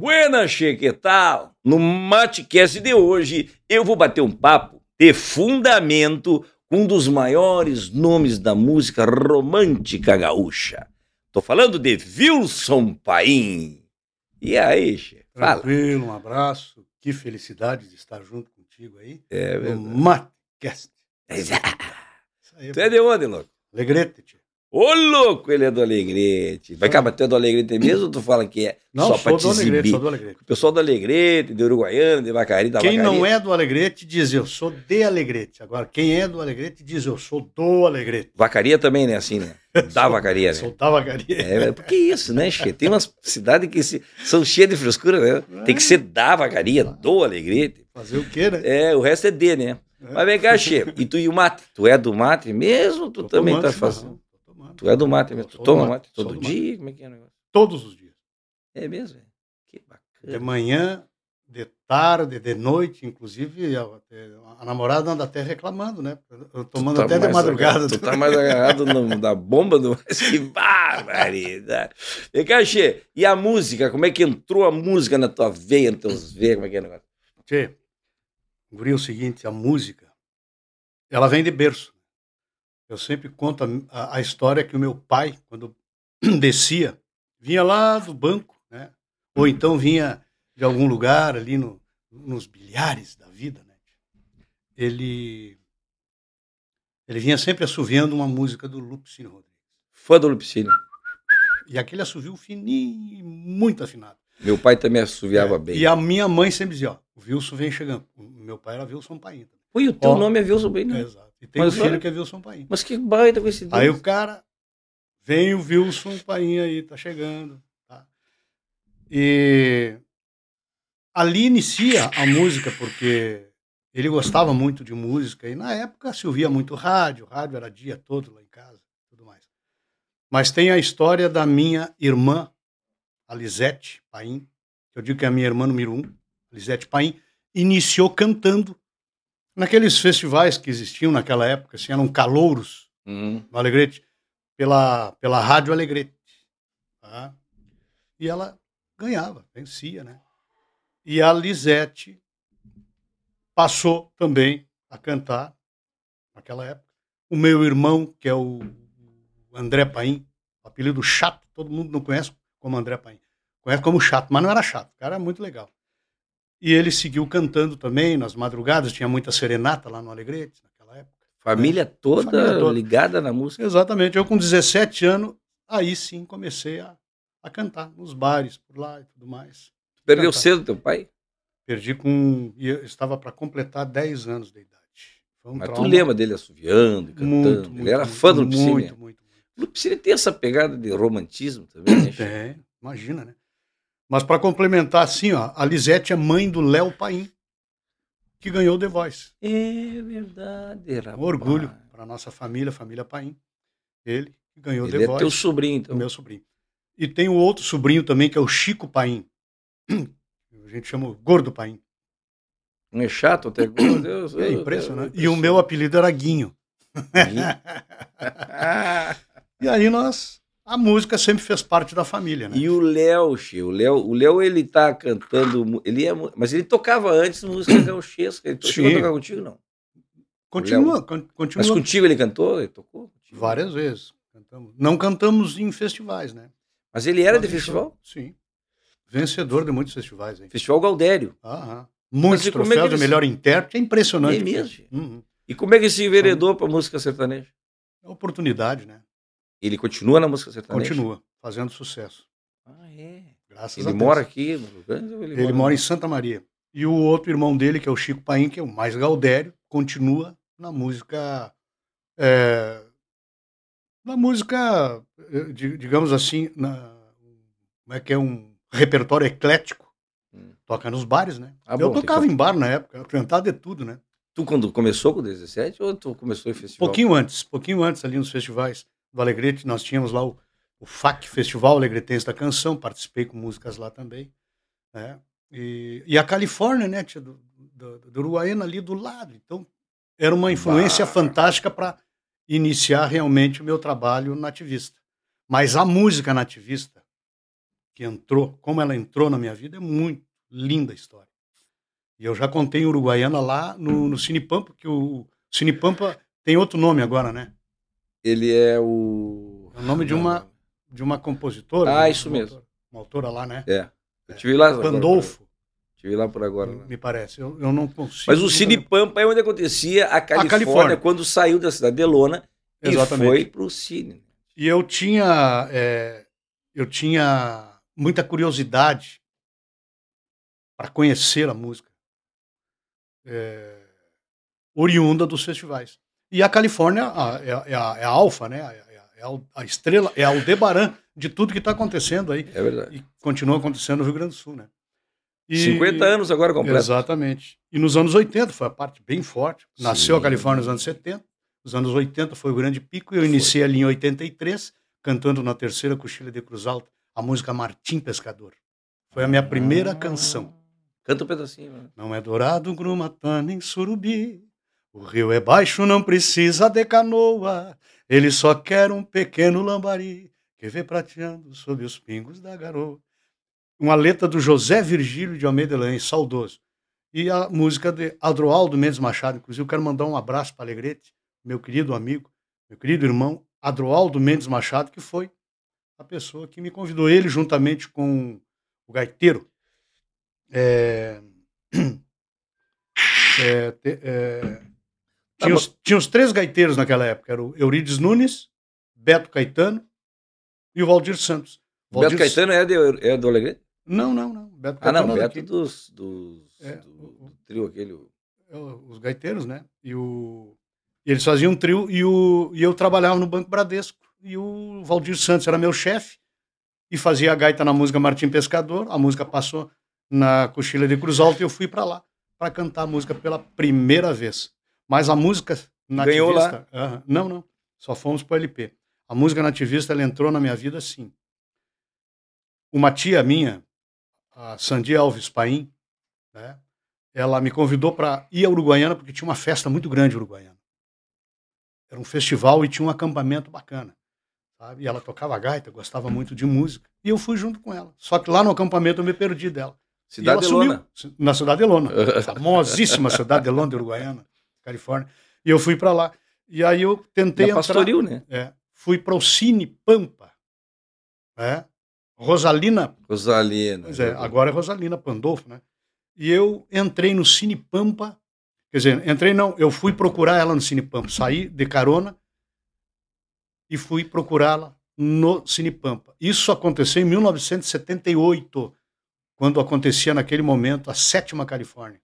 Buenas, que tal? No Matecast de hoje, eu vou bater um papo de fundamento com um dos maiores nomes da música romântica gaúcha. Tô falando de Wilson Paim. E aí, che? Fala. Tranquilo, um abraço. Que felicidade de estar junto contigo aí. É, no verdade. Matcast. Isso aí, Tu é de onde, louco? Alegrete, tio. Ô, louco, ele é do Alegrete. Vai cá, mas tu é do Alegrete mesmo ou tu fala que é Não, só pra sou te do Alegrete, exibir? sou do Alegrete. O pessoal do Alegrete, de Uruguaiana, de Vacaria, da Quem Vacaria. não é do Alegrete diz eu sou de Alegrete. Agora, quem é do Alegrete diz eu sou do Alegrete. Vacaria também, né? Assim, né? Da Vacaria, né? Sou da Vacaria. É, porque isso, né, Che? Tem umas cidades que se- são cheias de frescura, né? Tem que ser da Vacaria, do Alegrete. Fazer o quê, né? É, o resto é D, né? Mas vem cá, Che. E tu e o mate? Tu é do mate mesmo ou tu Tô também tá fazendo? Tu é do mate mesmo? Tu toma mate, mate todo do mate. dia? Como é que é o negócio? Todos os dias. É mesmo, velho? Que De bacana. manhã, de tarde, de noite, inclusive a, namorada anda até reclamando, né? Tomando tá até de madrugada. agarrado- Tu tá mais agarrado no- na bomba do. Que barbaridade. Vem cá, Che. E a música? Como é que entrou a música na tua veia, nos teus veios? Como é que é o negócio? Tchê, guri, é o seguinte, a música, ela vem de berço. Eu sempre conto a, a- história que o meu pai, quando descia, vinha lá do banco, né? Ou então vinha de algum lugar ali no, nos bilhares da vida, né? Ele, ele vinha sempre assoviando uma música do Lupicínio Rodrigues. Fã do Lupicínio. E aquele assovio fininho, e muito afinado. Meu pai também assoviava É, bem. E a minha mãe sempre dizia, ó, o Wilson vem chegando. O meu pai era Wilson Paim. Oi, o teu Ó. nome é Wilson Bem, né? Exato. E tem Mas um filho que é Wilson Paim. Mas que baita coincidência. Aí o cara, vem o Wilson Paim aí, tá chegando. Tá? E ali inicia a música, porque ele gostava muito de música, e na época se ouvia muito rádio, rádio era dia todo lá em casa, tudo mais. Mas tem a história da minha irmã, a Lisete Paim, que eu digo que é a minha irmã número um, Lisete Paim, iniciou cantando naqueles festivais que existiam naquela época, assim, eram calouros, Uhum. no Alegrete, pela, pela Rádio Alegrete. tá? E ela ganhava, vencia, né? E a Lisete passou também a cantar naquela época. O meu irmão, que é o André Paim, apelido chato, todo mundo não conhece como André Paim. Conhece como chato, mas não era chato, o cara era muito legal. E ele seguiu cantando também nas madrugadas, tinha muita serenata lá no Alegrete naquela época. Família, toda Família toda. ligada na música. Exatamente. Eu com 17 anos, aí sim comecei a, a cantar nos bares por lá e tudo mais. Perdeu Cantar. cedo teu pai? Perdi com. estava para completar 10 anos de idade. Um Mas tu trauma lembra dele assoviando cantando? muito, Ele muito, era muito, fã do Lupicínio. Muito, muito, O Lupicínio tem essa pegada de romantismo também, né? muito. Tem, imagina, né? Mas para complementar, assim, ó, a Lisete é mãe do Léo Paim, que ganhou o The Voice. É verdade, rapaz. Um orgulho para nossa família, família Paim. Ele que ganhou Ele The é Voice. teu sobrinho, então. meu sobrinho. E tem o outro sobrinho também, que é o Chico Paim. A gente chama o Gordo Paim. Não é chato até meu Deus. É impressionante. Deus, E o meu apelido era Guinho. Ah, E aí nós. A música sempre fez parte da família, né? E o Léo, o Léo, o Léo ele tá cantando, ele é, mas ele tocava antes música gauchesca. Ele to- Sim. chegou a tocar contigo não? Continua, con- continua. Mas contigo ele cantou, ele tocou? contigo? Várias vezes. Cantamos. Não cantamos em festivais, né? Mas ele era de Mas festival? Sim. Vencedor de muitos festivais, hein? Festival Gaudério. Aham. Muitos como é troféus de melhor intérprete. É impressionante. É mesmo? Uhum. E como é que se enveredou pra música sertaneja? É oportunidade, né? Ele continua na música sertaneja? Continua fazendo sucesso. Ah, é. Graças Ele a Deus. mora aqui no Rio Grande ou Ele, mora em Santa Maria. E o outro irmão dele, que é o Chico Paim, que é o mais gaudério, continua na música. é, na música, di- digamos assim, na, como é que é um repertório eclético. Hum. Toca nos bares, né? Ah, eu bom, tocava que- em bar na época, cantava de tudo, né? Tu quando começou com 17 ou tu começou em festival? Pouquinho antes, pouquinho antes ali nos festivais do Alegrete, nós tínhamos lá o, o FAC Festival Alegretense da Canção, participei com músicas lá também, né? E, e a Califórnia, né, tia, do, do, do Uruguaiana ali do lado. Então, era uma influência Bah. fantástica para iniciar realmente o meu trabalho nativista. Mas a música nativista, que entrou, como ela entrou na minha vida, é muito linda a história. E eu já contei Uruguaiana lá no, no Cine Pampa, que o Cine Pampa tem outro nome agora, né? Ele é o. É o nome de uma, de uma compositora. Ah, uma, isso uma mesmo. Autora, uma autora lá, né? É. Eu tive lá. Pandolfo, Tive lá por agora. né? me parece. Eu, eu não consigo. Mas o Cine Pampa é onde acontecia a Califórnia, Califórnia. quando saiu da cidade de Lona e Exatamente. foi pro Cine. E eu tinha, é, eu tinha muita curiosidade para conhecer a música é, oriunda dos festivais. E a Califórnia a- é, a- é a, é a alfa, né? É a, é a- a estrela, é a Aldebaran de tudo que está acontecendo aí. É verdade. E continua acontecendo no Rio Grande do Sul, né? E- 50 anos agora completo. Exatamente. E nos anos 80 foi a parte bem forte. Nasceu a Sim. Califórnia nos anos 70. Nos anos 80 foi o grande pico. Eu iniciei ali em 83, cantando na terceira coxilha de Cruz Alta a música Martim Pescador. Foi a minha primeira canção. Canta um pedacinho. né? Não é dourado, grumatã, nem surubi. O rio é baixo, não precisa de canoa. Ele só quer um pequeno lambari que vê prateando sob os pingos da garoa. Uma letra do José Virgílio de Almeida Lange, saudoso. E a música de Adroaldo Mendes Machado. Inclusive, eu quero mandar um abraço para Alegrete, meu querido amigo, meu querido irmão, Adroaldo Mendes Machado, que foi a pessoa que me convidou. Ele, juntamente com o gaiteiro, é, é, é, tinha, os, tinha os três gaiteiros naquela época. Era o Eurides Nunes, Beto Caetano e o Valdir Santos. Beto Caetano é, de, é do Alegrete? Não, não, não. Beto Ah, não, Caetano era Beto daqui. dos, dos, É, do, do trio aquele. É, Os gaiteiros, né? E, o, eles faziam um trio e, o, e eu trabalhava no Banco Bradesco. E o Valdir Santos era meu chefe e fazia a gaita na música Martim Pescador. A música passou na Cochilha de Cruz Alta e eu fui para lá para cantar a música pela primeira vez. Mas a música Ganhou nativista... Aham. não, não. Só fomos para o LP. A música nativista ela entrou na minha vida assim. Uma tia minha, a Sandy Alves Paim, né? ela me convidou para ir a Uruguaiana porque tinha uma festa muito grande Uruguaiana. Era um festival e tinha um acampamento bacana. Sabe? E ela tocava gaita, gostava muito de música. E eu fui junto com ela. Só que lá no acampamento eu me perdi dela. Cidade de sumiu. Lona. Na Cidade de Lona. famosíssima Cidade de Lona de Uruguaiana, Califórnia. E eu fui para lá. E aí eu tentei entrar... Pastoril, né? É, fui para o Cine Pampa. É, Rosalina Rosalina. Pois é, agora é Rosalina Pandolfo, né? E eu entrei no Cine Pampa, quer dizer, entrei não, eu fui procurar ela no Cine Pampa, saí de carona e fui procurá-la no Cine Pampa. Isso aconteceu em 1978, quando acontecia naquele momento a sétima Califórnia.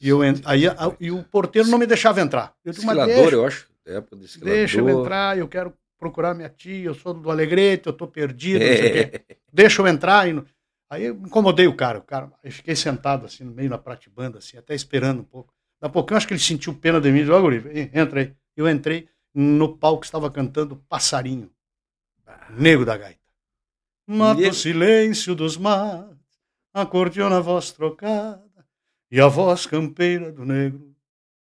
E, eu, aí, a- e o porteiro não me deixava entrar. Eu disse, Esquilador, deixa, eu acho. É, época do esquilador. deixa eu entrar, eu quero procurar minha tia, eu sou do Alegrete, eu tô perdido, não sei o quê deixa eu entrar. E Aí eu incomodei o cara, o cara. Eu fiquei sentado assim, no meio da pratibanda, assim, até esperando um pouco. Daqui a pouco eu acho que ele sentiu pena de mim. Logo, Guri, entra aí. Eu entrei no palco que estava cantando Passarinho, Nego da Gaita. Mata o silêncio dos mares, acordeona a voz trocada, e a voz campeira do negro,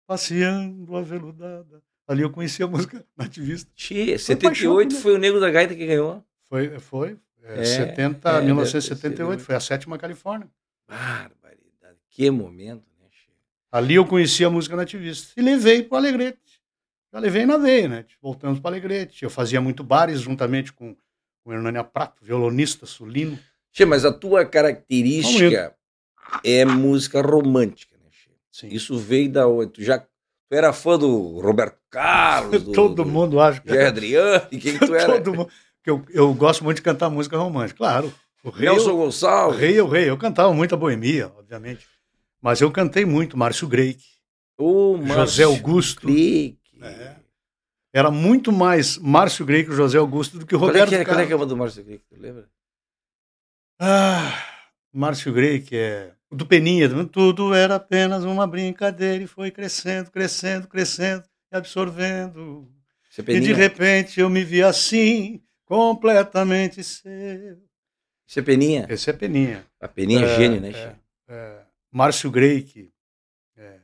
passeando aveludada. Ali eu conheci a música nativista. Tchê, Foi paixão 78 comigo. foi o Nego da Gaita que ganhou. Foi, foi. É, É, 70, é, deve ter 1978, sido. foi a sétima Califórnia. Barbaridade. Que momento, né, Tchê? Ali eu conheci a música nativista e levei para o Alegrete. Já levei na veia, né? Voltamos para o Alegrete. Eu fazia muito bares juntamente com o Hernânia Prato, violonista sulino. Tchê, mas a tua característica é música romântica, né? Sim. Isso veio da? Tu já tu era fã do Roberto Carlos, do, Todo do mundo acha que Adriano, e quem tu era? Todo mundo. Que eu, eu gosto muito de cantar música romântica. Claro. O rei, Nelson o Gonçalves. rei é o rei. Eu cantava muita boemia, obviamente. Mas eu cantei muito Márcio Greik, O José Márcio Augusto. Clique. É. Era muito mais Márcio Greik e José Augusto do que o Qual é Roberto que é, qual é Carlos. que é uma do Márcio Clique? Tu lembra? Ah, Márcio Grey, que é o do Peninha, tudo era apenas uma brincadeira e foi crescendo, crescendo, crescendo e absorvendo. Você E de repente eu me vi assim, completamente seu. Você Peninha? Esse é Peninha. A Peninha é, É, gênio, né, é. É, Márcio Grey, que. É,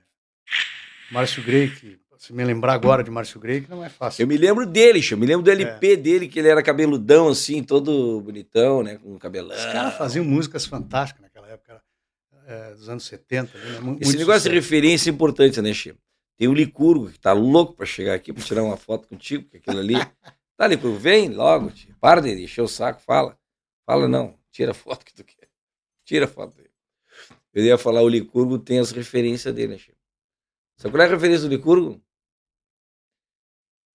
Márcio Grey, que se me lembrar agora de Márcio Grey, que não é fácil. Eu me lembro dele, eu me lembro do LP é. dele, que ele era cabeludão, assim, todo bonitão, né? Com cabelão. Os caras faziam músicas fantásticas naquela época, é, dos anos 70. Né? Muito Esse negócio sucesso. de referência é importante, né, Chico? Tem o Licurgo, que tá louco para chegar aqui para tirar uma foto contigo, que aquilo ali. Tá, Licurgo, vem logo, tia. para de encher o saco, fala. Fala não, tira a foto que tu quer. Tira a foto dele. Eu ia falar, o Licurgo tem as referências dele, né, Chico? Sabe qual é a referência do Licurgo?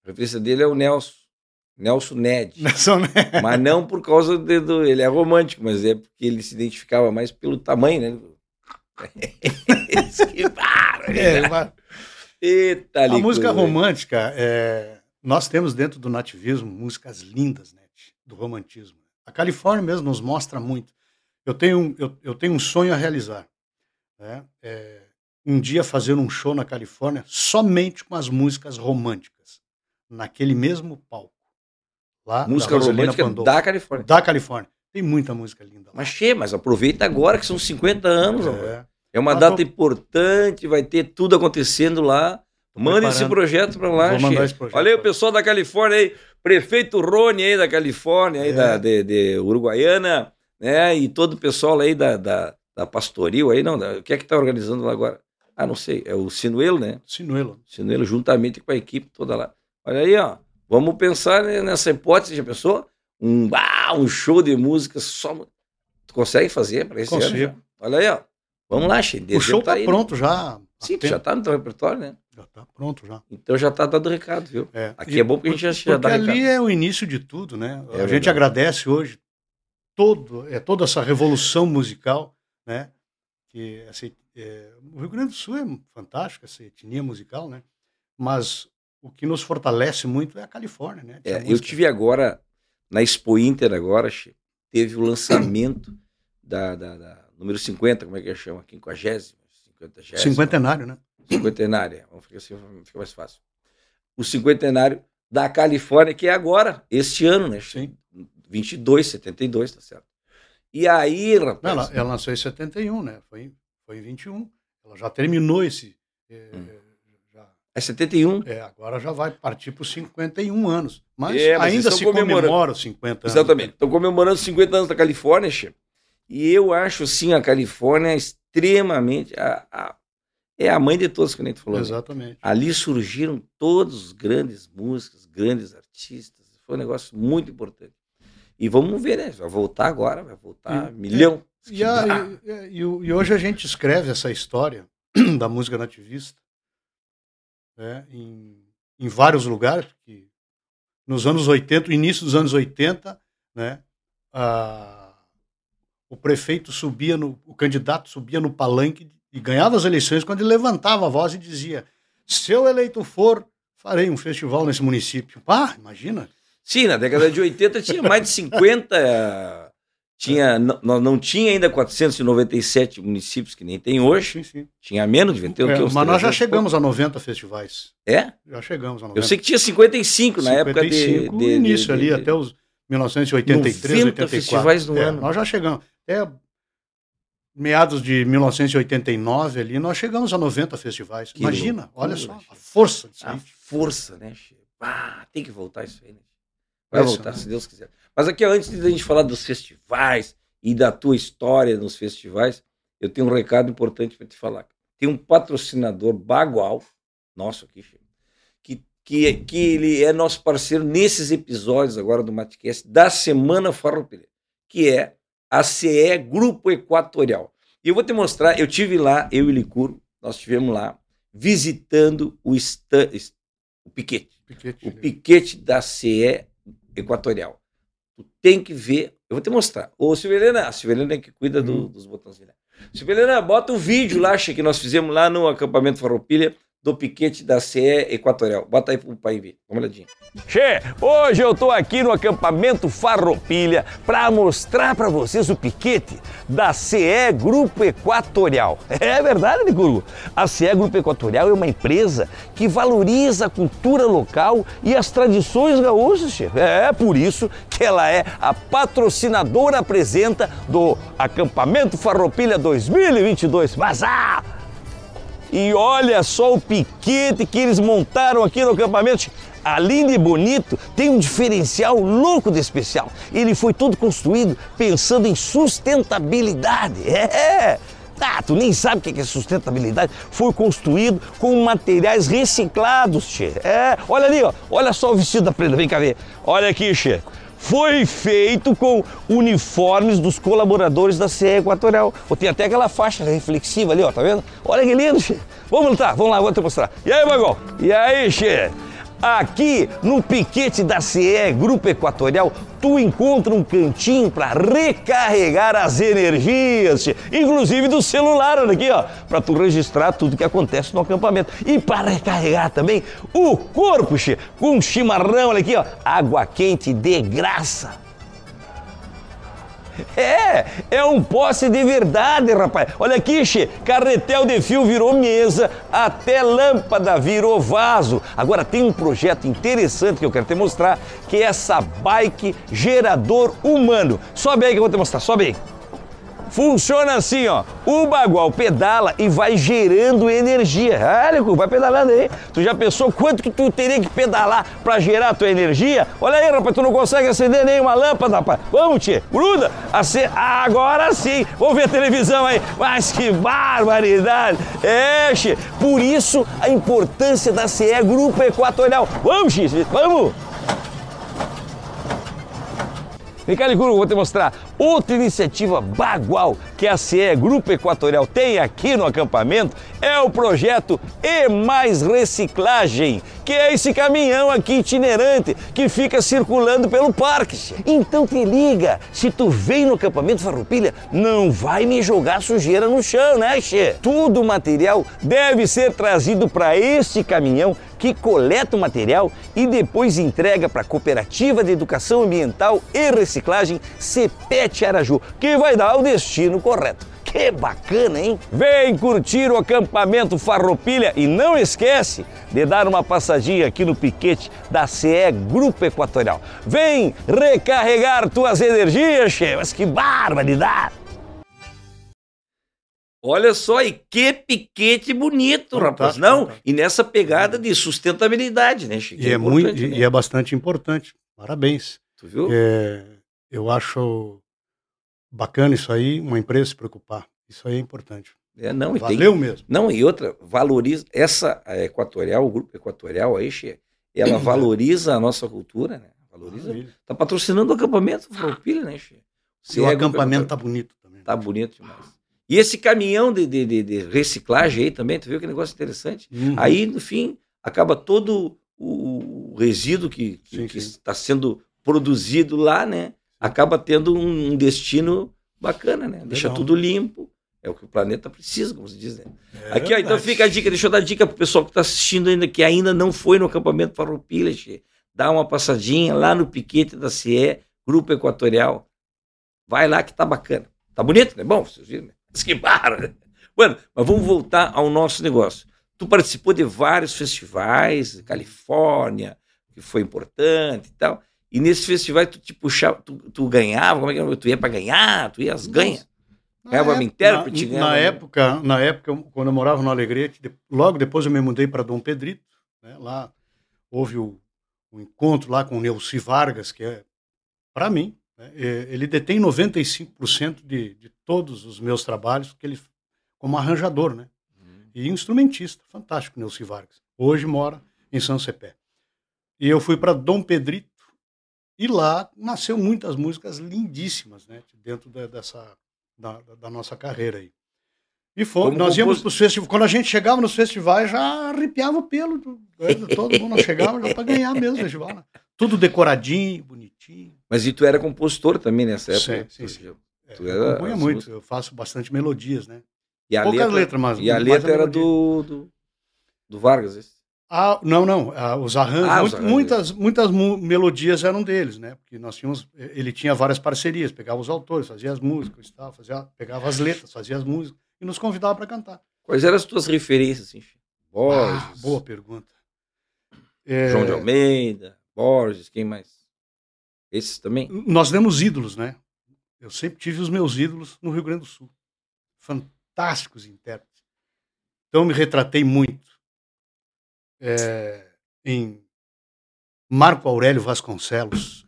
A referência dele é o Nelson. Nelson Ned. Nelson Ned. Mas não por causa de, do. Ele é romântico, mas é porque ele se identificava mais pelo tamanho, né? Esquivaram, é, mas... Eita, A música romântica, é... nós temos dentro do nativismo músicas lindas, né? Do romantismo. A Califórnia mesmo nos mostra muito. Eu tenho, eu, eu tenho um sonho a realizar. Né? É um dia fazer um show na Califórnia somente com as músicas românticas, naquele mesmo palco. Lá, música romântica Pandolfo, da Califórnia. Da Califórnia. Tem muita música linda lá. Mas che, mas aproveita agora que são 50 anos. É, é uma data importante, vai ter tudo acontecendo lá. Manda esse projeto para lá, Vou mandar esse projeto o pessoal da Califórnia aí, prefeito Rony aí da Califórnia, aí é. da, de, de, Uruguaiana, né? E todo o pessoal aí da, da, da Pastoril aí, não, da, o que é que tá organizando lá agora? Ah, não sei, é o Sinuelo, né? Sinuelo. Sinuelo, juntamente com a equipe toda lá. Olha aí, ó. Vamos pensar nessa hipótese, já pensou? Um, ah, um show de música só. Tu consegue fazer para esse Consigo. ano? Olha aí, ó. Vamos lá, Xê. O show tá, tá aí, pronto né? já. Sim, já tá no teu repertório, né? Já tá pronto já. Então já tá dando recado, viu? É. Aqui e, é bom porque a gente já, já dá ali recado. é o início de tudo, né? É a verdade. gente agradece hoje todo, é toda essa revolução musical, né? Que assim, é, o Rio Grande do Sul é fantástico, essa etnia musical, né? Mas o que nos fortalece muito é a Califórnia, né? É, eu tive agora, na Expo Inter agora, teve o lançamento da, da, da, número 50, como é que chama? 50, 50 Cinquentenário, né? Cinquentenário, vamos ficar assim, fica mais fácil. O cinquentenário da Califórnia, que é agora, este ano, né? Sim. 22, 72, tá certo. E aí, rapaz... Ela, ela lançou em 71, né? Foi foi em 21. Ela já terminou esse. É, hum. É 71? É, agora já vai partir para os 51 anos. Mas, é, mas ainda se comemora os 50 anos. Exatamente. Estão comemorando os 50 anos da Califórnia, chefe. E eu acho, assim, a Califórnia extremamente. A, a, é a mãe de todos, que a gente falou. Né? Exatamente. Né? Ali surgiram todos os grandes músicos, grandes artistas. Foi um negócio muito importante. E vamos ver, né? Vai voltar agora, vai voltar e, milhão. E, a, e, e, hoje a gente escreve essa história da música nativista né, em, em vários lugares, porque nos anos 80, início dos anos 80, né, a, o prefeito subia no, o candidato subia no palanque e ganhava as eleições quando ele levantava a voz e dizia: se eu eleito for, farei um festival nesse município. Ah, imagina. Sim, na década de 80 tinha mais de 50 tinha, não, não tinha ainda 497 municípios, que nem tem hoje. Sim, sim. Tinha menos, devia ter é, Mas nós já chegamos a 90 festivais. É? Já chegamos a 90. Eu sei que tinha 55 na 55, época de, de, início de, ali, até os 1983, 84. festivais no é, ano. Nós já chegamos. Até meados de 1989 ali, nós chegamos a 90 festivais. Que Imagina, loucura, olha só, a força disso A aí. força, né, Ah, tem que voltar isso aí, né? Vai voltar, se Deus quiser. Mas aqui, antes de a gente falar dos festivais e da tua história nos festivais, eu tenho um recado importante para te falar. Tem um patrocinador bagual, nosso aqui, que, que, que ele é nosso parceiro nesses episódios agora do Matcast da Semana Farroupilha, que é a CE Grupo Equatorial. E eu vou te mostrar, eu tive lá, eu e Licuro, nós estivemos lá visitando o, stand, o piquete, piquete, o né? piquete da CE Equatorial. Tu tem que ver. Eu vou te mostrar. Ô, Silvelena, a Silvelena é que cuida do, uhum. dos botões. Silvelena, bota o vídeo lá, que nós fizemos lá no acampamento Farroupilha do piquete da CE Equatorial. Bota aí pro pai ver. Uma olhadinha. Che, hoje eu tô aqui no acampamento Farroupilha para mostrar para vocês o piquete da CE Grupo Equatorial. É verdade, Nicurgo? A CE Grupo Equatorial é uma empresa que valoriza a cultura local e as tradições gaúchas, che. É por isso que ela é a patrocinadora apresenta do acampamento Farroupilha 2022. Mas ah, E olha só o piquete que eles montaram aqui no acampamento. Além de bonito, tem um diferencial louco de especial. Ele foi todo construído pensando em sustentabilidade. É! Tá, tu nem sabe o que é sustentabilidade. Foi construído com materiais reciclados, che. É, olha ali, ó. Olha só o vestido da prenda, vem cá ver. Olha aqui, che foi feito com uniformes dos colaboradores da CE Equatorial. Tem até aquela faixa reflexiva ali, ó, tá vendo? Olha que lindo, che. Vamos lutar, vamos lá, vou te mostrar. E aí, Bagol? E aí, che? Aqui no piquete da CE Grupo Equatorial, tu encontra um cantinho para recarregar as energias, inclusive do celular, olha aqui, ó, para tu registrar tudo que acontece no acampamento. E para recarregar também o corpo, com chimarrão, olha aqui, ó, água quente de graça. É, é um poste de verdade, rapaz. Olha aqui, che, carretel de fio virou mesa, até lâmpada virou vaso. Agora tem um projeto interessante que eu quero te mostrar, que é essa bike gerador humano. Sobe aí que eu vou te mostrar, sobe aí. Funciona assim, ó. O bagual pedala e vai gerando energia. Olha, vai pedalando aí. Tu já pensou quanto que tu teria que pedalar para gerar tua energia? Olha aí, rapaz, tu não consegue acender nenhuma lâmpada, rapaz. Vamos, tia, gruda. Ace... Agora sim. Vamos ver a televisão aí. Mas que barbaridade. É, che. Por isso a importância da CE Grupo Equatorial. Vamos, X, vamos. Vem cá, Licuru, vou te mostrar outra iniciativa bagual que a CE Grupo Equatorial tem aqui no acampamento é o projeto E Mais Reciclagem, que é esse caminhão aqui itinerante que fica circulando pelo parque. Então te liga, se tu vem no acampamento Farroupilha, não vai me jogar sujeira no chão, né, Che? Tudo o material deve ser trazido para este caminhão que coleta o material e depois entrega para a Cooperativa de Educação Ambiental e Reciclagem CPET Araju, que vai dar o destino correto. Que bacana, hein? Vem curtir o acampamento Farroupilha e não esquece de dar uma passadinha aqui no piquete da CE Grupo Equatorial. Vem recarregar tuas energias, che, mas que barbaridade! Olha só, e que piquete bonito, rapaz. Não, e nessa pegada de sustentabilidade, né, Chico? E é, é muito, né? e é bastante importante. Parabéns. Tu viu? É, eu acho bacana isso aí, uma empresa se preocupar. Isso aí é importante. É, não, Valeu tem, mesmo. Não, e outra, valoriza. Essa Equatorial, o grupo Equatorial aí, Che, ela valoriza a nossa cultura, né? Valoriza. Maravilha. Tá patrocinando o acampamento Farroupilha, né, Che? o acampamento tá bonito também. Tá bonito demais. E esse caminhão de, de, de, de, reciclagem aí também, tu viu que negócio interessante? Uhum. Aí, no fim, acaba todo o resíduo que, está sendo produzido lá, né? Acaba tendo um destino bacana, né? Deixa Legal. tudo limpo. É o que o planeta precisa, como se diz, né? É Aqui, ó, então fica a dica, deixa eu dar dica pro pessoal que está assistindo ainda, que ainda não foi no acampamento Farroupilha, dá uma passadinha lá no piquete da CIE, Grupo Equatorial. Vai lá que tá bacana. Tá bonito, né? Bom, vocês viram, né? que barra. Bueno, mas vamos voltar ao nosso negócio. Tu participou de vários festivais, Califórnia, que foi importante e tal. E nesse festival tu te puxava, tu, tu ganhava, como é que era? Tu ia para ganhar, tu ias ganha. Ganhava intérprete, na, ganhava... na época, na época, quando eu morava no Alegrete, logo depois eu me mudei para Dom Pedrito, né? Lá houve o, o encontro lá com o Neuci Vargas, que é para mim né? Ele detém 95% de, de todos os meus trabalhos, que ele, como arranjador, né? Uhum. E instrumentista, fantástico, Neuci Vargas. Hoje mora em São Cepé. E eu fui para Dom Pedrito, e lá nasceu muitas músicas lindíssimas, né? Dentro da, dessa, da, da nossa carreira aí. E fomos, nós íamos para os festivais. Quando a gente chegava nos festivais, já arrepiava o pelo do, do todo mundo. Chegávamos já para ganhar mesmo o festival. Né? Tudo decoradinho, bonitinho. Mas e tu era compositor também nessa época? Sim, sim. sim. Tu é, eu compunha muito, eu faço bastante melodias, né? E a Poucas letra, letras, mas. E a letra era do, do, do Vargas, esse? Ah, não, não. Ah, os arranjos, ah, muito, muitas, muitas melodias eram deles, né? Porque nós tínhamos, ele tinha várias parcerias, pegava os autores, fazia as músicas, tal, fazia, pegava as letras, fazia as músicas e nos convidava para cantar. Quais eram as tuas referências, assim? Borges. Ah, boa pergunta. É... João de Almeida, Borges, quem mais? Esses também? Nós demos ídolos, né? Eu sempre tive os meus ídolos no Rio Grande do Sul. Fantásticos intérpretes. Então eu me retratei muito é, em Marco Aurélio Vasconcelos.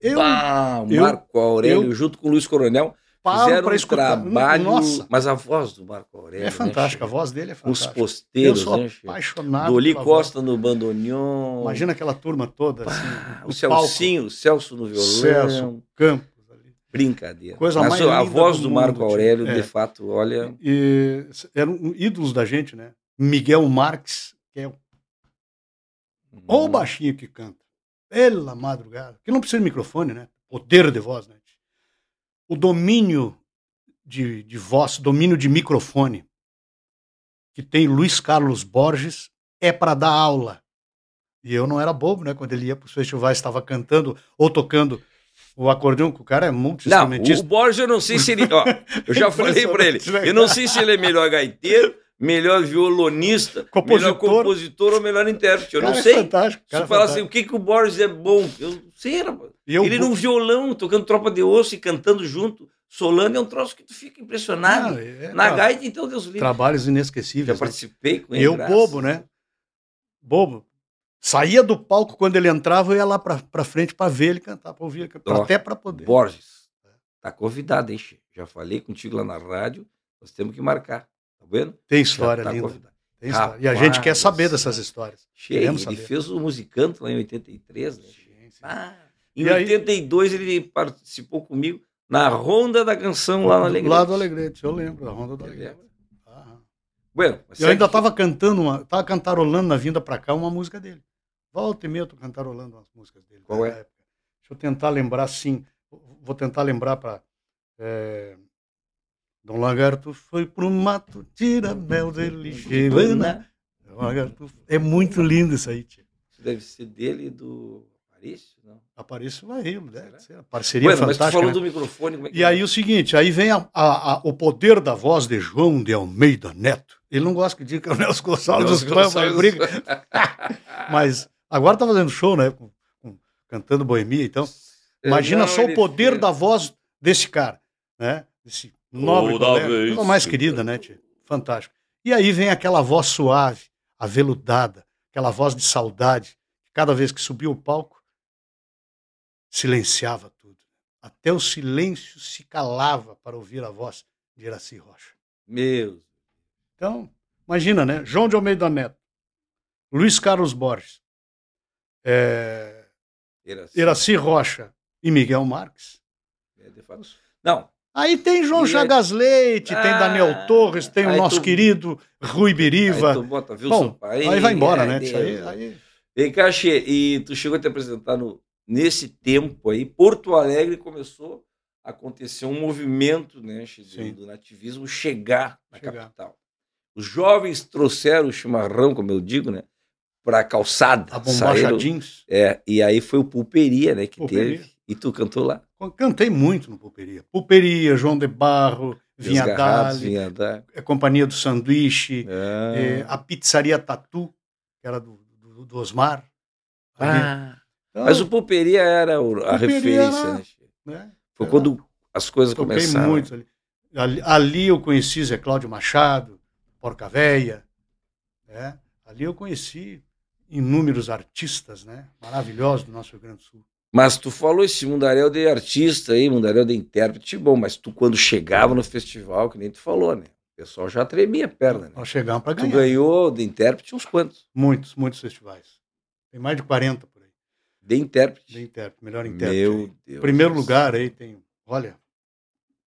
Eu, bah, Marco Aurélio, eu, junto com o Luiz Coronel, fizeram um escutar. trabalho. Nossa. Mas a voz do Marco Aurélio. É fantástica, né, a voz dele é fantástica. Os posteiros, eu sou né, apaixonado. Doli Costa voz. no bandoneon. Imagina aquela turma toda, assim. o Celcinho, o Celso no violão. Celso, Campos. Ali. Brincadeira. Coisa Mas mais a voz do, do Marco mundo, Aurélio, é. de fato, olha. E, eram ídolos da gente, né? Miguel Marques, que é o Hum. Ou o baixinho que canta. Pela madrugada. Que não precisa de microfone, né? Poder de voz, né? O domínio de, de voz, domínio de microfone que tem Luiz Carlos Borges é para dar aula. E eu não era bobo, né? Quando ele ia para os festivais, estava cantando ou tocando o acordeão, que o cara é muito Não, o Borges eu não sei se ele. Ó, eu já falei para ele. Eu não sei se ele é melhor gaiteiro, melhor violonista, Compositor. melhor compositor ou melhor intérprete. Eu Cara, não é sei. fantástico, Se cara é falar assim, fantástico. o que, que o Borges é bom? Eu não sei, rapaz. Eu- Ele num violão, tocando tropa de osso e cantando junto, solando, é um troço que tu fica impressionado. Ah, é, Na gaita, então, Deus livre. Trabalhos Já inesquecíveis. né? participei com ele. eu bobo, né? Bobo. Saía do palco quando ele entrava, eu ia lá pra, pra frente pra ver ele cantar, pra ouvir, Ó, até pra poder. Borges, tá convidado, hein, Che? Já falei contigo lá na rádio, nós temos que marcar, Tem história tá linda. convidado. Tem história. E a gente quer saber dessas histórias. Che, Queremos ele saber. fez o Musicanto lá em 83, né? Che? Ah, em E aí- 82 ele participou comigo na Ronda da Canção lá no Alegrete. Lá do Alegrete, eu lembro, da Ronda do Você Alegrete. Ah. Bueno, Eu ainda estava cantando, uma, tava cantarolando na vinda pra cá uma música dele. Volta e meia eu tô cantarolando umas músicas dele. Qual é? época. Deixa eu tentar lembrar, sim. Vou tentar lembrar para. Dom Lagarto foi pro mato, tira mel dele, chega na Dom Lagarto. É muito lindo isso aí, tia. Isso deve ser dele e do Aparício, não? Vai rir, deve ser. Parceria Bueno, mas tu fantástica. falou né? do microfone, como é que E aí o seguinte, aí vem a- a- a- o poder da voz de João de Almeida Neto. Ele não gosta que diga que é o Nelson Gonçalves dos Pampas, briga. Mas agora tá fazendo show, né? com- com- cantando boemia, então. Imagina Não, só o poder fez. da voz desse cara, né? Desse nobre Toda colega, vez coisa mais que querida, né, tia? Fantástico. E aí vem aquela voz suave, aveludada, aquela voz de saudade. Cada vez que subia o palco, silenciava tudo. Até o silêncio se calava para ouvir a voz de Iraci Rocha. Meu. Então, imagina, né? João de Almeida Neto, Luiz Carlos Borges, é, assim, Iraci Rocha e Miguel Marques. é, de fato. Não, Aí tem João E aí- Chagas Leite, tem Ah, Daniel Torres, tem o aí nosso tu- querido Rui aí Biriva. tu bota Wilson Bom, aí vai embora, né? Aí, aí- Vem cá, Che, e tu chegou a te apresentar no, nesse tempo aí, Porto Alegre começou a acontecer um movimento né, Sim. do, nativismo chegar na Chegar. capital. Os jovens trouxeram o chimarrão, como eu digo, né, para a calçada. a bombacha saíram- jeans. É, e aí foi o Pulperia, né, que Pulperia. teve. E tu cantou lá. Cantei muito no Pulperia. Pulperia, João de Barro, Vinha Dali, é Companhia do Sanduíche, Ah. é, a Pizzaria Tatu, que era do, do, do Osmar. Ah, Então, mas o Pulperia era o- a Pulperia referência, era- né? Né, Foi era- quando as coisas Toquei começaram. muito ali. ali. ali eu conheci Zé Cláudio Machado, Porca Véia. né? Ali eu conheci inúmeros artistas né? maravilhosos do nosso Rio Grande do Sul. Mas tu falou esse mundaréu de artista aí, mundaréu de intérprete, bom, mas tu quando chegava no festival, que nem tu falou, né? O pessoal já tremia a perna, né? Nós chegamos para Tu ganhar. ganhou de intérprete uns quantos? Muitos, muitos festivais. Tem mais de 40 por aí. De intérprete. De intérprete, melhor intérprete. aí. Meu Deus. Primeiro do lugar aí tem, olha,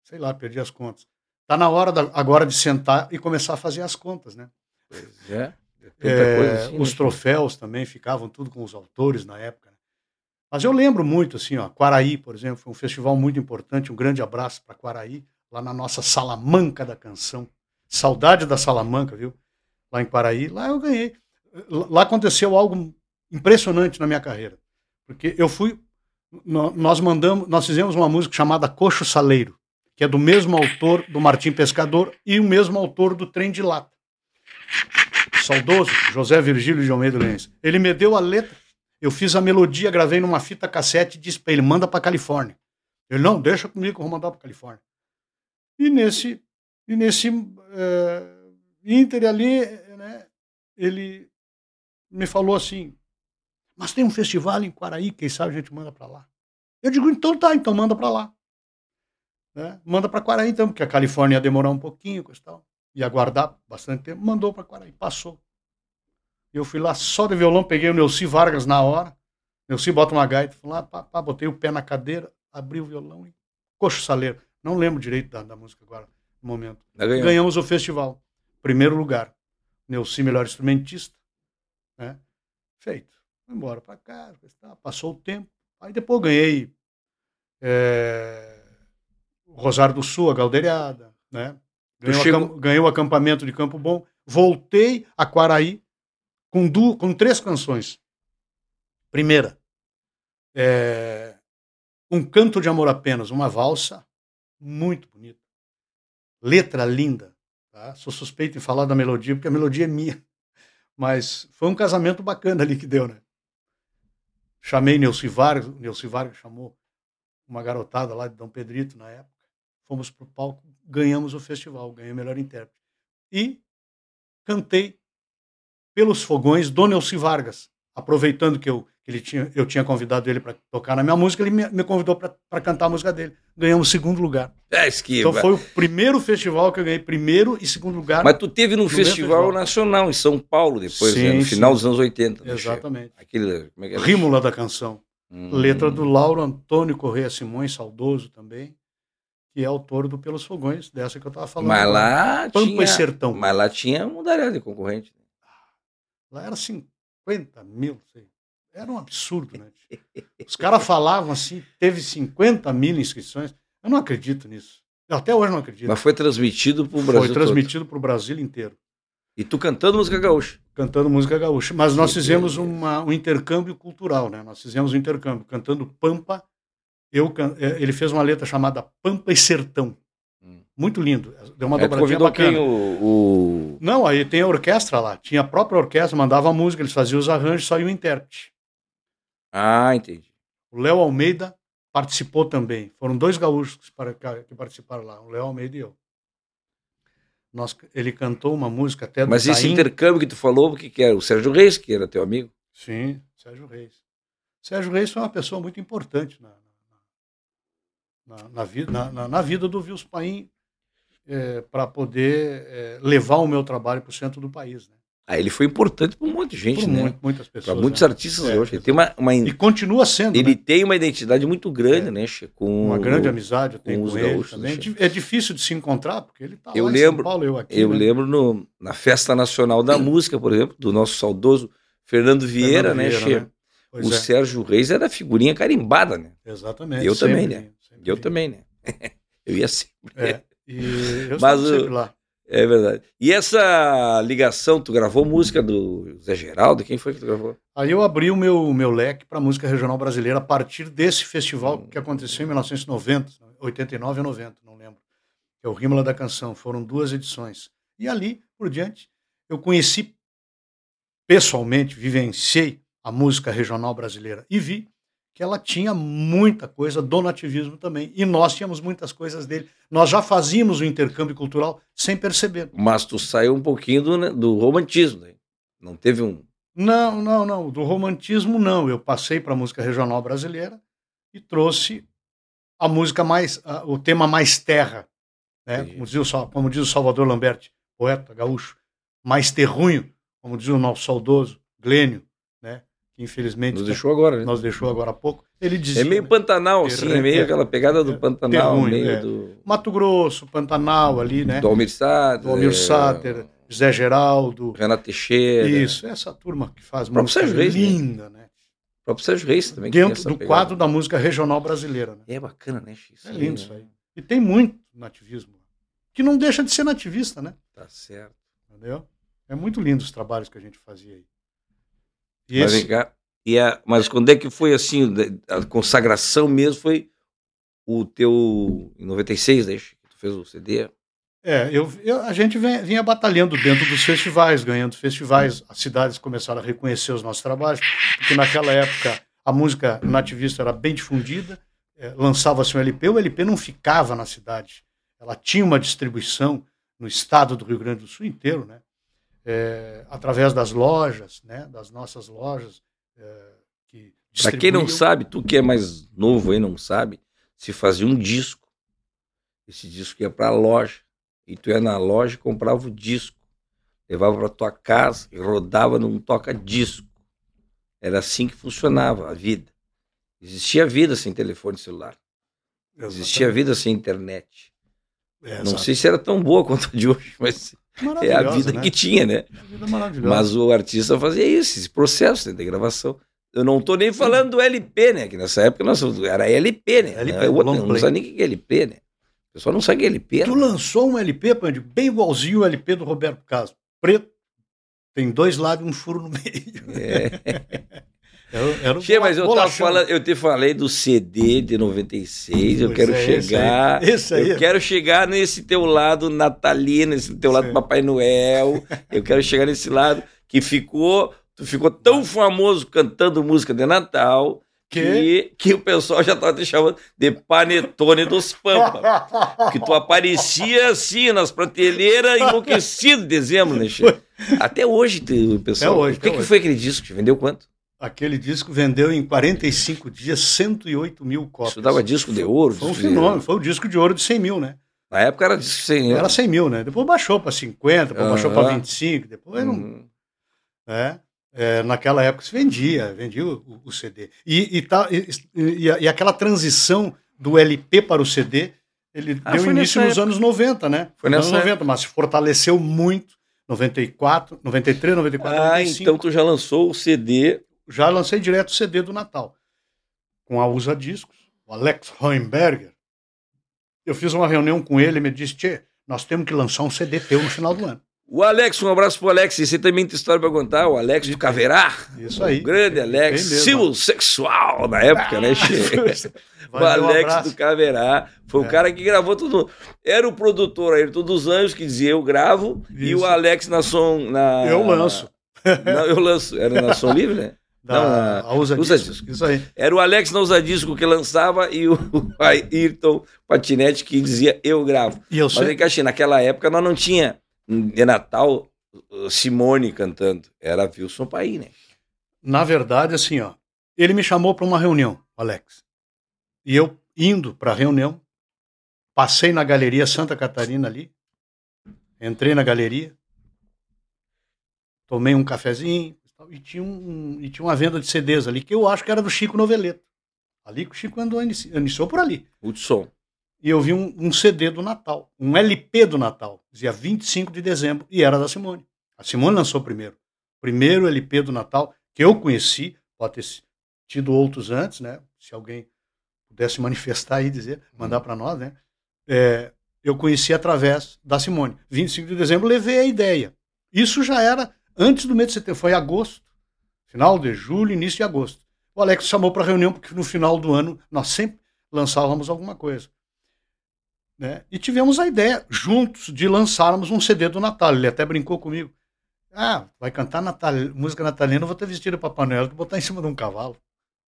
sei lá, perdi as contas. Tá na hora da- agora de sentar e começar a fazer as contas, né? Pois é. É É, assim, os né? troféus também ficavam tudo com os autores na época. Mas eu lembro muito, assim, ó, Quaraí, por exemplo, foi um festival muito importante. Um grande abraço para Quaraí, lá na nossa Salamanca da Canção. Saudade da Salamanca, viu? Lá em Quaraí. Lá eu ganhei. Lá aconteceu algo impressionante na minha carreira. Porque eu fui. nó- Nós mandamos, nós fizemos uma música chamada Coxo Saleiro, que é do mesmo autor do Martim Pescador e o mesmo autor do Trem de Lata saudoso José Virgílio de Almeida Lenz. Ele me deu a letra, eu fiz a melodia, gravei numa fita cassete e disse para ele, manda para Califórnia. Ele, não, deixa comigo que eu vou mandar para Califórnia. E nesse, e nesse, eh, Inter ali, né, ele me falou assim, mas tem um festival em Quaraí, quem sabe a gente manda para lá. Eu digo, então tá, então manda para lá. Né? Manda para Quaraí então, porque a Califórnia ia demorar um pouquinho, tal. ia aguardar bastante tempo, mandou para Quaraí, passou. Eu fui lá só de violão, peguei o Neuci Vargas na hora. Neuci bota uma gaita, fui lá, pá, pá, botei o pé na cadeira, abri o violão e coxo saleiro. Não lembro direito da, da música agora, no momento. Ganhamos o festival. Primeiro lugar. Neuci, melhor instrumentista. Né? Feito. Fui embora para casa, passou o tempo. Aí depois ganhei é, Rosário do Sul, a Galdeirada, né? Ganhei, chegou... o, ganhei o acampamento de Campo Bom. Voltei a Quaraí com, du... com três canções. Primeira, é... Um Canto de Amor Apenas, uma valsa muito bonita. Letra linda. Tá? Sou suspeito em falar da melodia, porque a melodia é minha. Mas foi um casamento bacana ali que deu, né? Chamei Neuci Vargas, Neuci Vargas chamou uma garotada lá de Dom Pedrito na época. Fomos para o palco, ganhamos o festival, ganhei o melhor intérprete. E cantei pelos fogões do Neuci Vargas, aproveitando que eu ele tinha, eu tinha convidado ele para tocar na minha música, ele me, me convidou para cantar a música dele. Ganhamos segundo lugar. É, esquiva. Então foi o primeiro festival que eu ganhei primeiro e segundo lugar. Mas tu teve no, no festival, festival, nacional em São Paulo depois, sim, né? no sim. final dos anos 80. Né, Exatamente. Aquele, como é? Rímula da canção. Hum. Letra do Lauro Antônio Correia Simões, saudoso também, que é autor do Pelos Fogões, dessa que eu estava falando. Mas lá Pampa tinha, e Sertão. Mas lá tinha mundaréu de concorrente. Lá era 50 mil, sei. Era um absurdo, né? Os caras falavam assim, teve 50 mil inscrições. Eu não acredito nisso. Eu até hoje não acredito. Mas foi transmitido para o Brasil Foi transmitido para o Brasil inteiro. E tu cantando música gaúcha? Cantando música gaúcha. Mas nós fizemos uma, um intercâmbio cultural, né? Nós fizemos um intercâmbio cantando Pampa. Eu, é, ele fez uma letra chamada Pampa e Sertão. Muito lindo. Deu uma é, dobradinha bacana. Quem, o, o... Não, aí tem a orquestra lá. Tinha a própria orquestra, mandava a música, eles faziam os arranjos, só o intérprete. Ah, entendi. O Léo Almeida participou também. Foram dois gaúchos que participaram lá, o Léo Almeida e eu. Nós, ele cantou uma música até do Mas esse Taim. intercâmbio que tu falou, o que, que era? O Sérgio Reis, que era teu amigo? Sim, Sérgio Reis. Sérgio Reis foi uma pessoa muito importante na, na, na, na vida, na, na, vida do Vils Paim é, para poder é, levar o meu trabalho para o centro do país. Né? Ah, ele foi importante para um monte de gente, Por né? Muito, muitas pessoas. Para muitos né? artistas é, hoje. Ele tem uma, uma, E continua sendo. Ele né? tem uma identidade muito grande, é. né? Com uma grande amizade eu tenho com, com ele também. Né, é difícil de se encontrar, porque ele está lá lembro, em São Paulo, eu aqui. Eu né? lembro no, na Festa Nacional da Música, por exemplo, do nosso saudoso Fernando Vieira, Fernando né, Vieira, né? o é. Sérgio Reis era figurinha carimbada, né? Exatamente. Eu também, né? Eu também, né? eu ia sempre. É. E eu Mas, sempre lá. É verdade. E essa ligação, tu gravou música do Zé Geraldo? Quem foi que tu gravou? Aí eu abri o meu, meu leque para música regional brasileira a partir desse festival hum. que aconteceu em 1990, 89 e 90, não lembro. É o Rímula da Canção. Foram duas edições. E ali, por diante, eu conheci pessoalmente, vivenciei a música regional brasileira e vi que ela tinha muita coisa do nativismo também. E nós tínhamos muitas coisas dele. Nós já fazíamos o intercâmbio cultural sem perceber. Mas tu saiu um pouquinho do, né, do romantismo, né? Não teve um. Não, não, não. Do romantismo, não. Eu passei para a música regional brasileira e trouxe a música mais. A, o tema mais terra. Né? Como, diz o, como diz o Salvador Lambert, poeta gaúcho. Mais terrunho, como diz o nosso saudoso Glênio que infelizmente nos deixou agora, né? Nos deixou agora há pouco. Ele dizia, é meio né? Pantanal, assim, é meio aquela pegada do é, Pantanal, ruim, meio é. do Mato Grosso, Pantanal ali, né? Do Almir Sater, do Almir Sater, José Geraldo, Renato Teixeira. Isso, essa turma que faz música Reis, né? linda, né? né? O próprio Sérgio Reis também. Dentro do pegada. quadro da música regional brasileira. Né? É bacana, né? Isso é lindo isso aí. E tem muito nativismo. Que não deixa de ser nativista, né? Tá certo. Entendeu? É muito lindo os trabalhos que a gente fazia aí. E Mas cá, e a, mas quando é que foi assim, a consagração mesmo foi o teu, em 96, né, que tu fez o CD? É, eu, eu, a gente vem, vinha batalhando dentro dos festivais, ganhando festivais, as cidades começaram a reconhecer os nossos trabalhos, porque naquela época a música nativista era bem difundida, é, lançava-se um LP, o LP não ficava na cidade, ela tinha uma distribuição no estado do Rio Grande do Sul inteiro, né? É, através das lojas, né? Das nossas lojas é, que Para quem não sabe, tu que é mais novo aí não sabe, se fazia um disco. Esse disco ia para a loja e tu ia na loja e comprava o disco, levava para tua casa e rodava num toca-disco. Era assim que funcionava a vida. Existia vida sem telefone celular. Exatamente. Existia vida sem internet. É, não sei se era tão boa quanto a de hoje, mas é a vida né? que tinha, né? Mas o artista fazia isso, esse processo de gravação. Eu não estou nem falando do LP, né? Que nessa época nós, era LP, né? LP, é outra, não sabe nem o que é LP, né? O pessoal não sabe o que é LP. Tu né? lançou um LP, Pandy, bem igualzinho o LP do Roberto Carlos. Preto, tem dois lados e um furo no meio. É. Era, era Che, mas eu, tava falando, eu te falei do CD de 96, eu quero é, chegar. Esse aí, esse aí. Eu quero chegar nesse teu lado natalino, nesse teu lado Sim. Papai Noel. eu quero chegar nesse lado que ficou. Tu ficou tão famoso cantando música de Natal. Que? que, que o pessoal já estava te chamando de panetone dos Pampa. que tu aparecia assim nas prateleiras enlouquecido em dezembro, né? Até hoje, o pessoal. Hoje, o que, que foi aquele disco? Vendeu quanto? Aquele disco vendeu em 45 dias 108 mil cópias. Isso dava disco de ouro? Foi um fenômeno, foi o disco de ouro de 100 mil, né? Na época era disco de 100 mil. Era 100 mil, né? Depois baixou para 50, depois uhum. baixou para 25, depois uhum. não. É, é, naquela época se vendia, vendia o, o CD. E, e, tá, e, e, e, aquela transição do LP para o CD, ele ah, deu início nos época. anos 90, né? Foi nos anos 90, época. mas se fortaleceu muito. 94, 93, 94, ah, 95. então tu já lançou o CD já lancei direto o CD do Natal, com a Usa Discos, o Alex Hohenberger. Eu fiz uma reunião com ele e me disse, Tchê, nós temos que lançar um CD teu no final do ano. O Alex, um abraço pro Alex. Você também tem história para contar, o Alex do Caverá. Isso aí. O grande Alex, símbolo sexual na época, né, Che? o Alex um do Caverá. Foi é. o cara que gravou tudo. Era o produtor aí, todos os anjos que dizia eu gravo Isso. e o Alex na som. Na... Eu lanço. Não, eu lanço. Era na Som Livre, né? Da, não, a Usa, usa disco. disco. Isso aí. Era o Alex na Usa Disco que lançava e o Ayrton Patinete que dizia eu gravo. E eu Mas sei. naquela época nós não tinha de Natal Simone cantando. Era Wilson Paim, né? Na verdade, assim, ó. Ele me chamou para uma reunião, Alex. E eu indo para a reunião, passei na galeria Santa Catarina ali, entrei na galeria, tomei um cafezinho, e tinha, um, e tinha uma venda de CDs ali, que eu acho que era do Chico Noveleto. Ali que o Chico andou, iniciou por ali. Hudson. E eu vi um, um, CD do Natal, um LP do Natal, dizia 25 de dezembro, e era da Simone. A Simone lançou primeiro. Primeiro LP do Natal que eu conheci, pode ter tido outros antes, né? Se alguém pudesse manifestar aí, dizer, mandar para nós, né? É, eu conheci através da Simone. 25 de dezembro, levei a ideia. Isso já era antes do mês de setembro, foi agosto, final de julho, início de agosto. O Alex chamou para reunião porque no final do ano nós sempre lançávamos alguma coisa. Né? E tivemos a ideia, juntos, de lançarmos um CD do Natal. Ele até brincou comigo. Ah, vai cantar Natal, música natalina, eu vou ter vestido Papai Noel e botar em cima de um cavalo.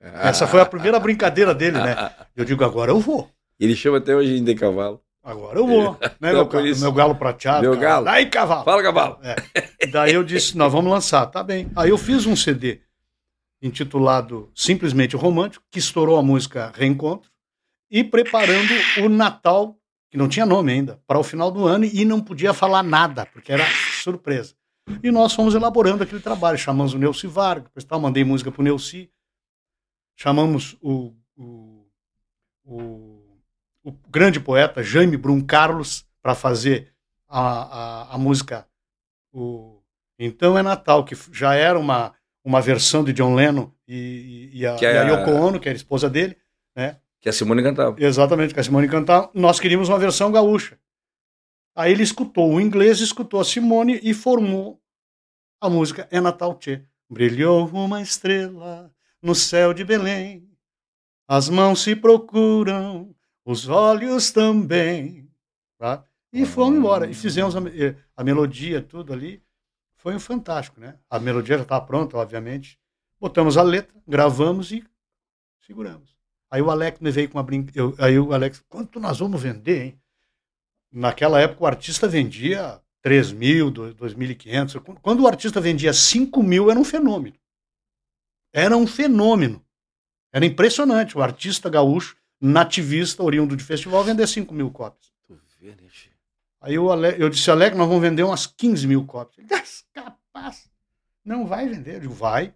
Essa foi a primeira brincadeira dele, né? Eu digo, agora eu vou. Ele chama até hoje de cavalo. Agora eu vou. né, meu, meu, galo prateado. Meu galo. Aí, cavalo. Fala, cavalo. É. Daí eu disse, nós vamos lançar. Tá bem. Aí eu fiz um CD intitulado Simplesmente Romântico, que estourou a música Reencontro, e preparando o Natal, que não tinha nome ainda, para o final do ano, e não podia falar nada, porque era surpresa. E nós fomos elaborando aquele trabalho. Chamamos o Neuci Vargas, depois tal, mandei música para o Neuci. Chamamos o, o, o o grande poeta Jaime Brum Carlos para fazer a, a, a, música o Então é Natal, que já era uma, uma versão de John Lennon e, e, a, que é e a Yoko Ono, que era a esposa dele, né? Que a Simone cantava. Exatamente, que a Simone cantava. Nós queríamos uma versão gaúcha. Aí ele escutou o inglês, escutou a Simone e formou a música É Natal Tchê. Brilhou uma estrela no céu de Belém, as mãos se procuram os olhos também. Tá? E fomos embora. E fizemos a, a melodia, tudo ali. Foi um fantástico, né? A melodia já estava pronta, obviamente. Botamos a letra, gravamos e seguramos. Aí o Alex me veio com uma brincadeira. Aí o Alex, quanto nós vamos vender, hein? naquela época o artista vendia 3 mil, 2.500. Quando o artista vendia 5 mil, era um fenômeno. Era um fenômeno. Era impressionante. O artista gaúcho, nativista, oriundo de festival, vender 5 mil cópias. Né, Aí eu, eu disse, Alec, nós vamos vender umas 15 mil cópias. Ele disse, capaz. Não vai vender. Eu digo, vai.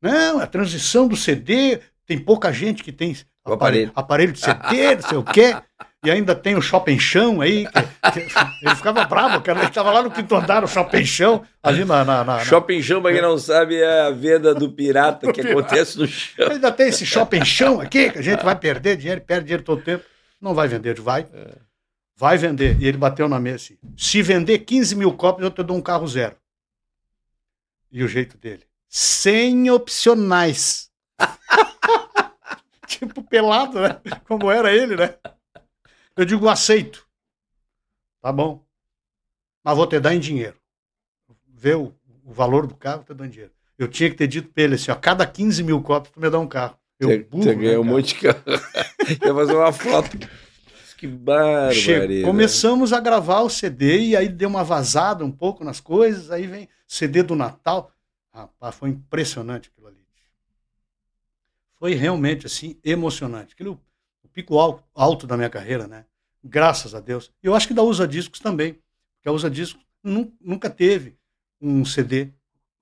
Não, a transição do CD, tem pouca gente que tem aparelho, aparelho de CD, não sei o quê. E ainda tem o shopping chão aí. Que, que, ele ficava bravo, cara. Ele estava lá no quinto andar, o shopping chão, ali na. na, na shopping chão, para quem não sabe, é a venda do pirata do que pirata. acontece no chão. Ainda tem esse shopping chão aqui, que a gente vai perder dinheiro, perde dinheiro todo tempo. Não vai vender, vai. É. Vai vender. E ele bateu na mesa assim: se vender 15 mil cópias, eu te dou um carro zero. E o jeito dele: sem opcionais. tipo pelado, né? Como era ele, né? Eu digo, aceito. Tá bom. Mas vou te dar em dinheiro. Vê o, o valor do carro, te dando dinheiro. Eu tinha que ter dito pra ele assim, ó, cada 15 mil cópias tu me dá um carro. Eu você, burro, você né, ganhou um monte de carro. Ia fazer uma foto. Que barbaridade. Começamos a gravar o CD e aí deu uma vazada um pouco nas coisas, aí vem CD do Natal. Rapaz, foi impressionante aquilo ali. Foi realmente assim emocionante. Aquilo pico alto da minha carreira, né? Graças a Deus. E eu acho que da Usa Discos também, porque a Usa Discos nunca teve um CD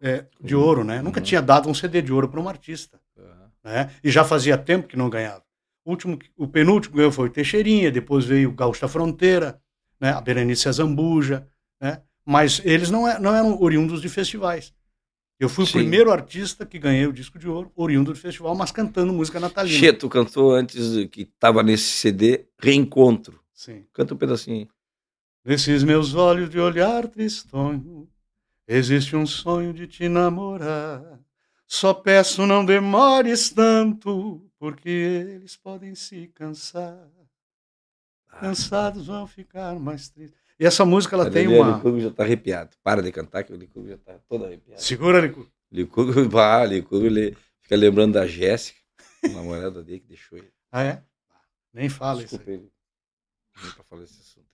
é, de ouro, né? Uhum. Nunca tinha dado um CD de ouro para um artista. Uhum. Né? E já fazia tempo que não ganhava. O, último, o penúltimo ganhou foi o Teixeirinha, depois veio o Gaúcho da Fronteira, né? a Berenice Azambuja, né? mas eles não, é, não eram oriundos de festivais. Eu fui Sim. o primeiro artista que ganhei o disco de ouro, oriundo do festival, mas cantando música natalina. Cheto cantou antes que estava nesse CD Reencontro. Sim. Canta um pedacinho. Nesses meus olhos de olhar tristonho, existe um sonho de te namorar. Só peço não demores tanto, porque eles podem se cansar. Ah. Cansados vão ficar mais tristes. E essa música ela tem uma. O já está arrepiado. Para de cantar que o Licurgo já está todo arrepiado. Segura, Licurgo. Licurgo, ah, Licurgo ele fica lembrando da Jéssica, a namorada dele que deixou ele. Ah, é? Nem fala Desculpa isso. Ele. Nem para falar esse assunto.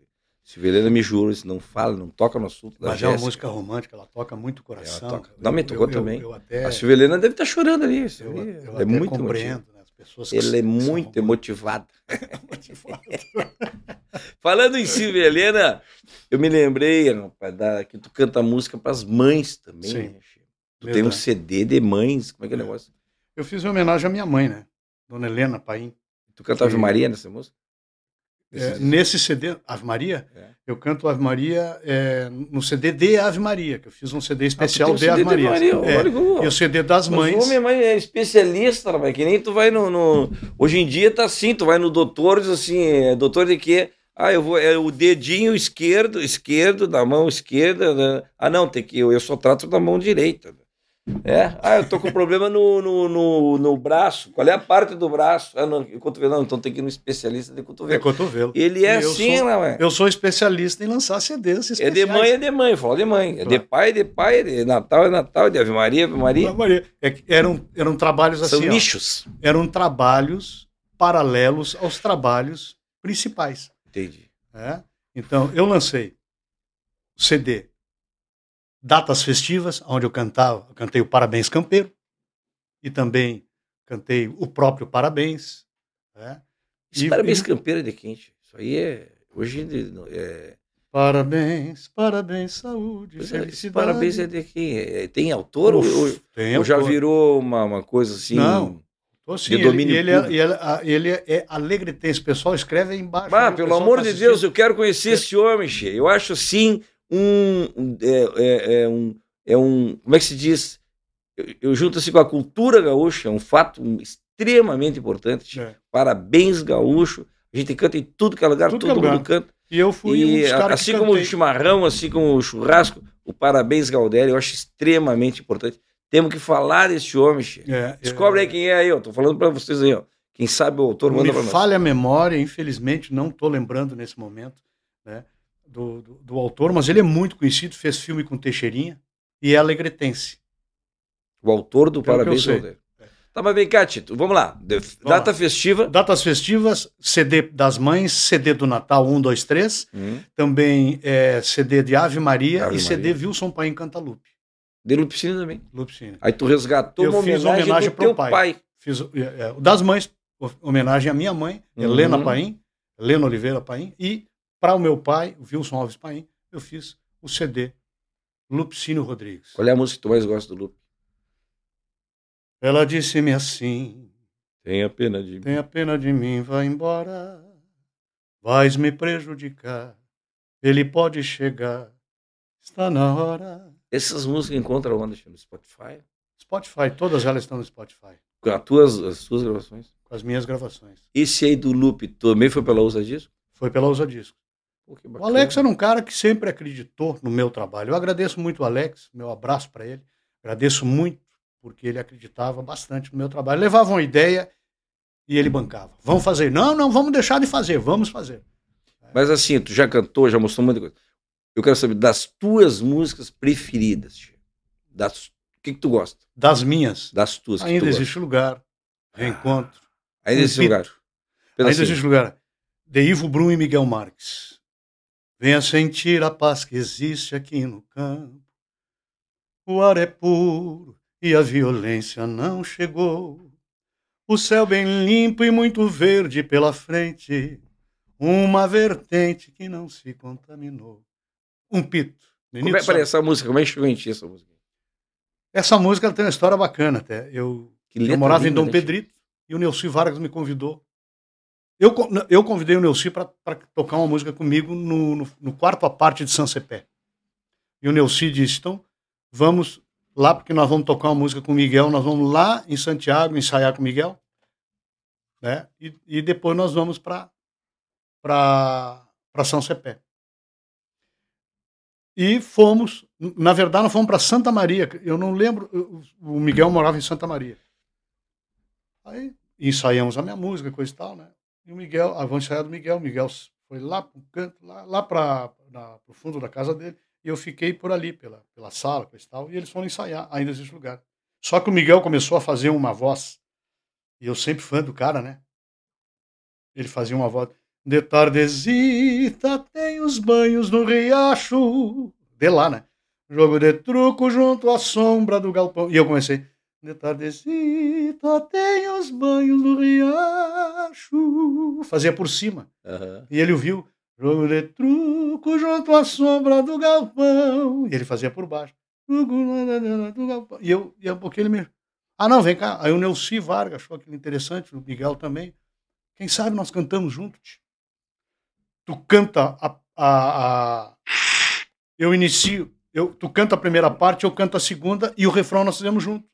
Silvelena me jura, se não fala, não toca no assunto da Mas Jéssica. é uma música romântica, ela toca muito o coração. Ela toca. Não, me tocou eu, também. Eu, eu até... A Silvelena deve estar tá chorando ali. Eu, eu é muito compreendo, né? As pessoas Ele é muito emotivado. Falando em Silvia Helena, eu me lembrei, rapaz, da, que tu canta música para as mães também. Sim, né? Tu verdade. tem um CD de mães, como é que é o negócio? Eu fiz uma homenagem à minha mãe, né? Dona Helena Paim. Tu canta Ave Maria nessa música? É, nesse CD, Ave Maria, é. eu canto Ave Maria é, no CD de Ave Maria, que eu fiz um CD ah, especial ah, um de, Ave Maria. Maria. É, e o CD das mães. Mas minha mãe é especialista, rapaz, que nem tu vai no, no, Hoje em dia tá assim, tu vai no doutor, diz assim, é, doutor de quê? Ah, eu vou. É o dedinho esquerdo, esquerdo, da mão esquerda. Né? Ah, não, tem que. Eu, eu só trato da mão direita. É? Ah, eu tô com problema no, no, no, no, braço. Qual é a parte do braço? Ah, não, cotovelo. Não, então tem que ir no especialista de cotovelo. É cotovelo. Ele é assim, sou, não é? Eu sou especialista em lançar CDs especiais. É de mãe, é de mãe. Fala de mãe. É de pai, é de pai. É de Natal, é Natal. É de Ave Maria, Ave Maria. Ave Maria. É, eram, eram trabalhos assim, São nichos. Ó, eram trabalhos paralelos aos trabalhos principais. Entendi. É? Então, eu lancei CD datas festivas, onde eu cantava, eu cantei o Parabéns Campeiro e também cantei o próprio Parabéns. Né? Esse e, Parabéns e... Campeiro é de quente. Isso aí é hoje é... Parabéns, parabéns, saúde, pois é, felicidade. parabéns é de quem? É, tem autor Uf, ou, tem ou já virou uma, uma coisa assim? Não. Assim, de domínio ele, ele, é, ele, é alegretense. O pessoal escreve aí embaixo. Ah, pelo amor tá de Deus, eu quero conhecer é. esse homem, che. Eu acho assim um é, é, é, um. é um. Como é que se diz? Eu, eu junto assim com a cultura gaúcha, é um fato extremamente importante. É. Parabéns, gaúcho. A gente canta em tudo que é lugar, tudo todo mundo lugar. canta. E eu fui e, um Assim como o chimarrão, assim como o churrasco, o parabéns, Galdério, eu acho extremamente importante. Temos que falar desse homem, é, Descobre é, aí quem é aí, eu tô falando para vocês aí, ó. Quem sabe o autor manda para nós. falha a memória, infelizmente, não estou lembrando nesse momento, né? Do, do, do, autor, mas ele é muito conhecido, fez filme com Teixeirinha e é alegretense. O autor do Pelo Parabéns ao é. Tá, mas vem cá, Tito, vamos lá. De- Data festiva. Datas festivas, CD das mães, CD do Natal 1, 2, 3. Hum. Também é, CD de Ave Maria Ave e CD Maria. Wilson Paim Cantalupe. De Lupicina também. Lupicina. Aí tu resgatou Eu uma fiz homenagem, homenagem pro teu pai. pai. Fiz é, é, das mães, ho- homenagem à minha mãe, Uhum. Helena Paim, Helena Oliveira Paim, e para o meu pai, o Wilson Alves Paim, eu fiz o CD Lupicínio Rodrigues. Qual é a música que tu mais gosta do Lupe? Ela disse-me assim: Tenha pena de mim. Tenha pena de mim, vai embora. Vais me prejudicar. Ele pode chegar. Está na hora. Essas músicas encontram onde? No Spotify? Spotify, todas elas estão no Spotify, Com as tuas, as tuas gravações? com as minhas gravações. Esse aí do Lupe também foi pela Usa Disco? Foi pela Usa Disco. O. Alex era um cara que sempre acreditou no meu trabalho. Eu agradeço muito o Alex, meu abraço para ele. Agradeço muito porque ele acreditava bastante no meu trabalho. Levava uma ideia e ele bancava. Vamos fazer. Não, não, vamos deixar de fazer. Vamos fazer. Mas assim, tu já cantou, já mostrou muita coisa. Eu quero saber das tuas músicas preferidas, Tio. Das... O que, que tu gosta? Das minhas, Das tuas que ainda tu gosta. existe lugar. Reencontro. Ainda um existe lugar. Ainda existe lugar. De Ivo Brum e Miguel Marques. Venha sentir a paz que existe aqui no campo. O ar é puro e a violência não chegou. O céu bem limpo e muito verde pela frente. Uma vertente que não se contaminou. Um pito. Como é, peraí, essa música, como é que chegou em ti essa música? Essa música tem uma história bacana até. Eu, eu morava em linda, Dom né, Pedrito e o Neuci Vargas me convidou. Eu, eu convidei o Neuci para tocar uma música comigo no, no, no quarto à parte de Sansepé. E o Neuci disse: então, vamos lá, porque nós vamos tocar uma música com o Miguel, nós vamos lá em Santiago ensaiar com o Miguel, né? E, e depois nós vamos para São Cepé. E fomos, na verdade, nós fomos para Santa Maria. Eu não lembro, o Miguel morava em Santa Maria. Aí ensaiamos a minha música, coisa e tal, né? E o Miguel, a ensaiar do Miguel. O Miguel foi lá para canto, lá, lá para o fundo da casa dele. E eu fiquei por ali, pela, pela sala, coisa e tal. E eles foram ensaiar, ainda existe lugar. Só que o Miguel começou a fazer uma voz. E eu sempre fã do cara, né? Ele fazia uma voz. De tardezita tem os banhos no riacho. De lá, né? Jogo de truco junto à sombra do galpão. E eu comecei. De tardezita tem os banhos no riacho. Fazia por cima. Aham. E ele ouviu. Jogo de truco junto à sombra do galpão. E ele fazia por baixo. Do. E eu, e um pouquinho ele me. Ah, não, vem cá. Aí o Neuci Vargas achou aquilo interessante, o Miguel também. Quem sabe nós cantamos juntos? Tu canta a, a, a- Eu inicio. Eu, tu canta a primeira parte, eu canto a segunda e o refrão nós fizemos junto.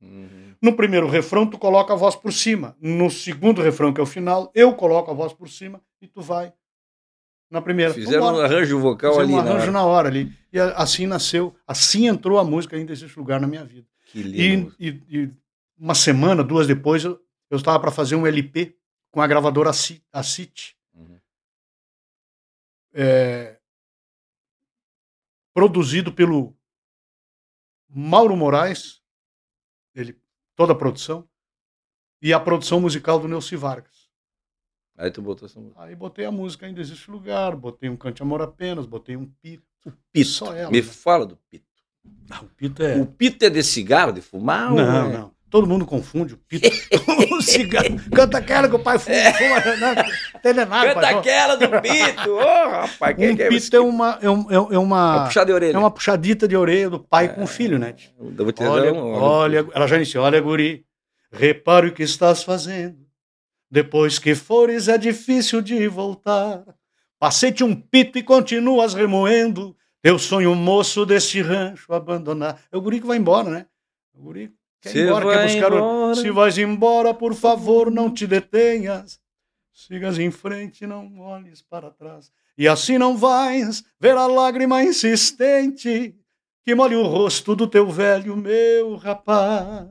Uhum. No primeiro refrão, tu coloca a voz por cima. No segundo refrão, que é o final, eu coloco a voz por cima e tu vai na primeira. Fizeram um arranjo vocal Fizemos ali um na arranjo hora. na hora ali. E assim nasceu, assim entrou a música, ainda existe lugar na minha vida. Que lindo. E, e- e uma semana, duas depois, eu, estava para fazer um LP com a gravadora a City, Uhum. é, produzido pelo Mauro Moraes, ele, toda a produção, e a produção musical do Neuci Vargas. Aí tu botou essa música. Aí botei a música Ainda Existe Lugar, botei um Cante Amor Apenas, botei um Pito. Pito. Só ela, Me né? fala do pito. Ah, o Pito é... O pito é de cigarro, de fumar? ou Não, é- não. Todo mundo confunde o pito com o cigarro. Canta aquela que o pai fuma. fuma não, entende nada, Canta pai. aquela do pito! Ô, rapaz, quem Um que é pito é uma, é, um- é é uma, puxar de orelha. é uma puxadita de orelha do pai com o filho, né? Olha, um- olha, ela já iniciou. Olha, guri, repare o que estás fazendo. Depois que fores é difícil de voltar. Passei-te um pito e continuas remoendo. Teu sonho moço deste rancho abandonar. É o guri que vai embora, né? O guri quer ir Cê embora, quer vai buscar o... embora. Se vais embora, por favor, não te detenhas. Sigas em frente, não olhes para trás. E assim não vais ver a lágrima insistente que molhe o rosto do teu velho, meu rapaz.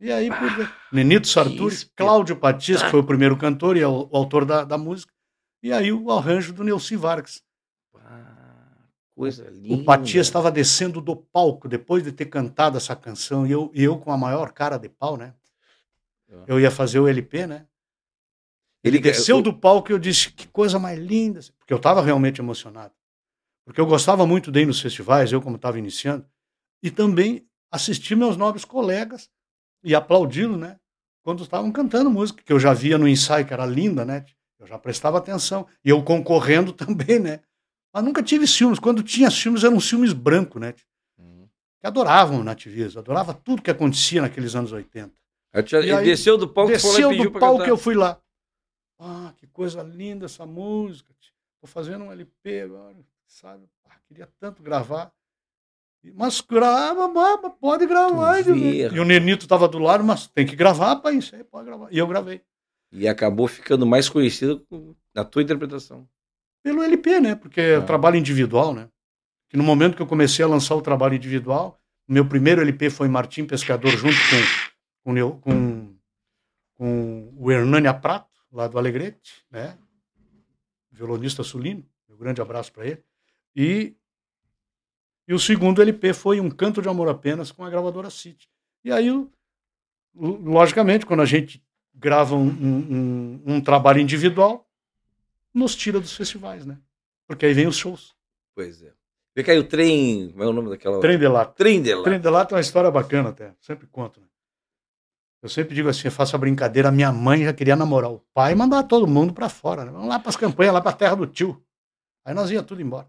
E aí, por... Nenito Sarturi, espetáculo. Cláudio Patias, que foi o primeiro cantor e é o, o autor da, da música, e aí o arranjo do Neuci Vargas. Coisa linda. O Patias estava descendo do palco depois de ter cantado essa canção, e eu, eu com a maior cara de pau, né? Eu ia fazer o LP, né? Ele Ele desceu do palco e eu disse, que coisa mais linda. Porque eu estava realmente emocionado. Porque eu gostava muito de ir nos festivais, eu como estava iniciando, e também assistir meus nobres colegas e aplaudi-lo, né? Quando estavam cantando música, que eu já via no ensaio, que era linda, né? Eu já prestava atenção. E eu concorrendo também, né? Mas nunca tive filmes. Quando tinha filmes, eram filmes brancos, né? Uhum. Que adoravam o nativismo, adorava tudo que acontecia naqueles anos 80. Aí tu já- E aí, desceu do palco Desceu do palco cantar. eu fui lá. Ah, que coisa linda essa música. Tô fazendo um LP agora, sabe? Ah, queria tanto gravar. Mas grava, pode gravar. E o Nenito tava do lado, mas tem que gravar, pai, isso aí pode gravar. E eu gravei. E acabou ficando mais conhecido na tua interpretação. Pelo LP, né? Porque é o trabalho individual, né? Que no momento que eu comecei a lançar o trabalho individual, meu primeiro LP foi Martim Pescador, junto com, com, com, com o Hernânia Prato, lá do Alegrete, né? Violonista sulino. Um grande abraço para ele. E, e o segundo LP foi Um Canto de Amor Apenas com a gravadora City. E aí, logicamente, quando a gente grava um- um- um trabalho individual, nos tira dos festivais, né? Porque aí vem os shows. Pois é. Vê que aí o trem. Como é o nome daquela. Trem de lata. Trem de lá. Trem de lata é uma história bacana até. Sempre conto. Né? Eu sempre digo assim, eu faço a brincadeira, minha mãe já queria namorar o pai e mandar todo mundo para fora. Né? Vamos lá para as campanhas, lá para a terra do tio. Aí nós ia tudo embora.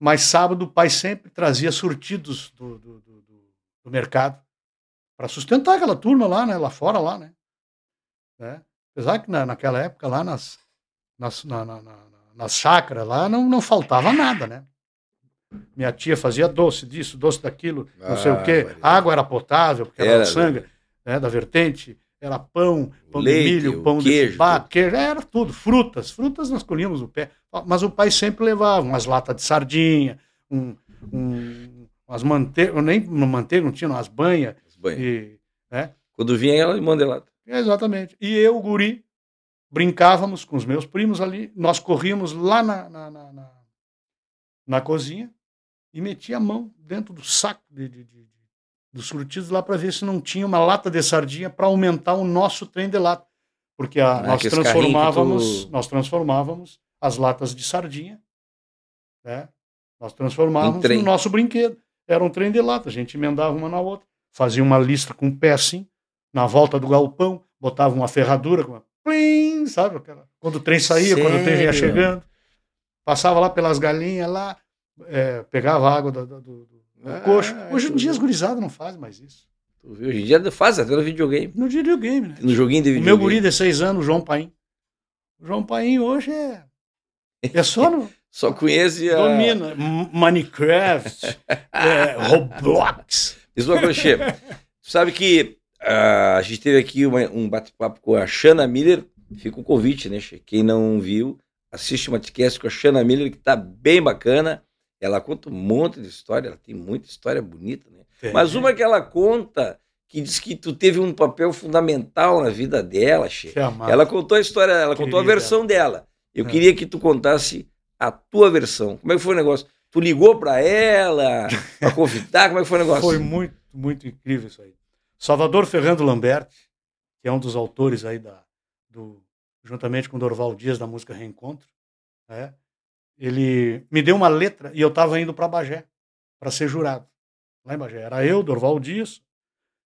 Mas sábado o pai sempre trazia surtidos do, do, do, do- do mercado para sustentar aquela turma lá, né? Lá fora, lá, né? Né? Apesar que na, naquela época lá nas, nas, na, na, na- nas chácaras lá não, não faltava nada, né? Minha tia fazia doce disso, doce daquilo, não sei o Ah, quê. Maria. A água era potável, porque era, Era, sangue, né, da vertente. Era pão, pão Leite, de milho, pão queijo, de fubá, queijo, era tudo. Frutas, frutas nós colhíamos o pé. Mas o pai sempre levava umas latas de sardinha, um, um, umas manteigas, nem manteiga, não tinha, umas banhas. E, né? Quando vinha ela, limão de lata. Exatamente. E eu, guri, brincávamos com os meus primos ali, nós corríamos lá na, na, na, na- na cozinha e metia a mão dentro do saco de, de- de- dos surtidos lá para ver se não tinha uma lata de sardinha para aumentar o nosso trem de lata. Porque a- Ah, nós transformávamos, tu- nós transformávamos as latas de sardinha, né? Nós transformávamos Um no nosso brinquedo. Era um trem de lata, a gente emendava uma na outra, fazia uma lista com o pé assim, na volta do galpão, botava uma ferradura com uma plim, sabe? aquela- Quando o trem saía, quando o trem vinha Sério? chegando. Passava lá pelas galinhas lá, é, pegava a água do, do, do- do Ah, coxo. Hoje em dia as gurizadas não fazem mais isso. Hoje em dia faz até no videogame. No videogame, né? No joguinho de O videogame. meu guri de seis anos, o João Paim. O João Paim hoje é. É só no. Só conhece a. Domina. Minecraft, é, Roblox. Uma coisa, Che. Tu sabe que a gente teve aqui uma- um bate-papo com a Shanna Miller. Fica o convite, né? Quem não viu, assiste uma podcast com a Shanna Miller, que tá bem bacana. Ela conta um monte de história, ela tem muita história bonita, né? Mas uma que ela conta, que diz que tu teve um papel fundamental na vida dela, Che. Ela contou a história, ela contou a versão dela. Eu É. queria que tu contasse a tua versão. Como é que foi o negócio? Tu ligou pra ela, pra convidar? Como é que foi o negócio? Foi muito, muito incrível isso aí. Salvador Ferrando Lambert, que é um dos autores aí da, do, juntamente com Dorval Dias da música Reencontro, né? ele me deu uma letra e eu estava indo para Bagé para ser jurado. Lá em Bagé. Era eu, Dorval Dias,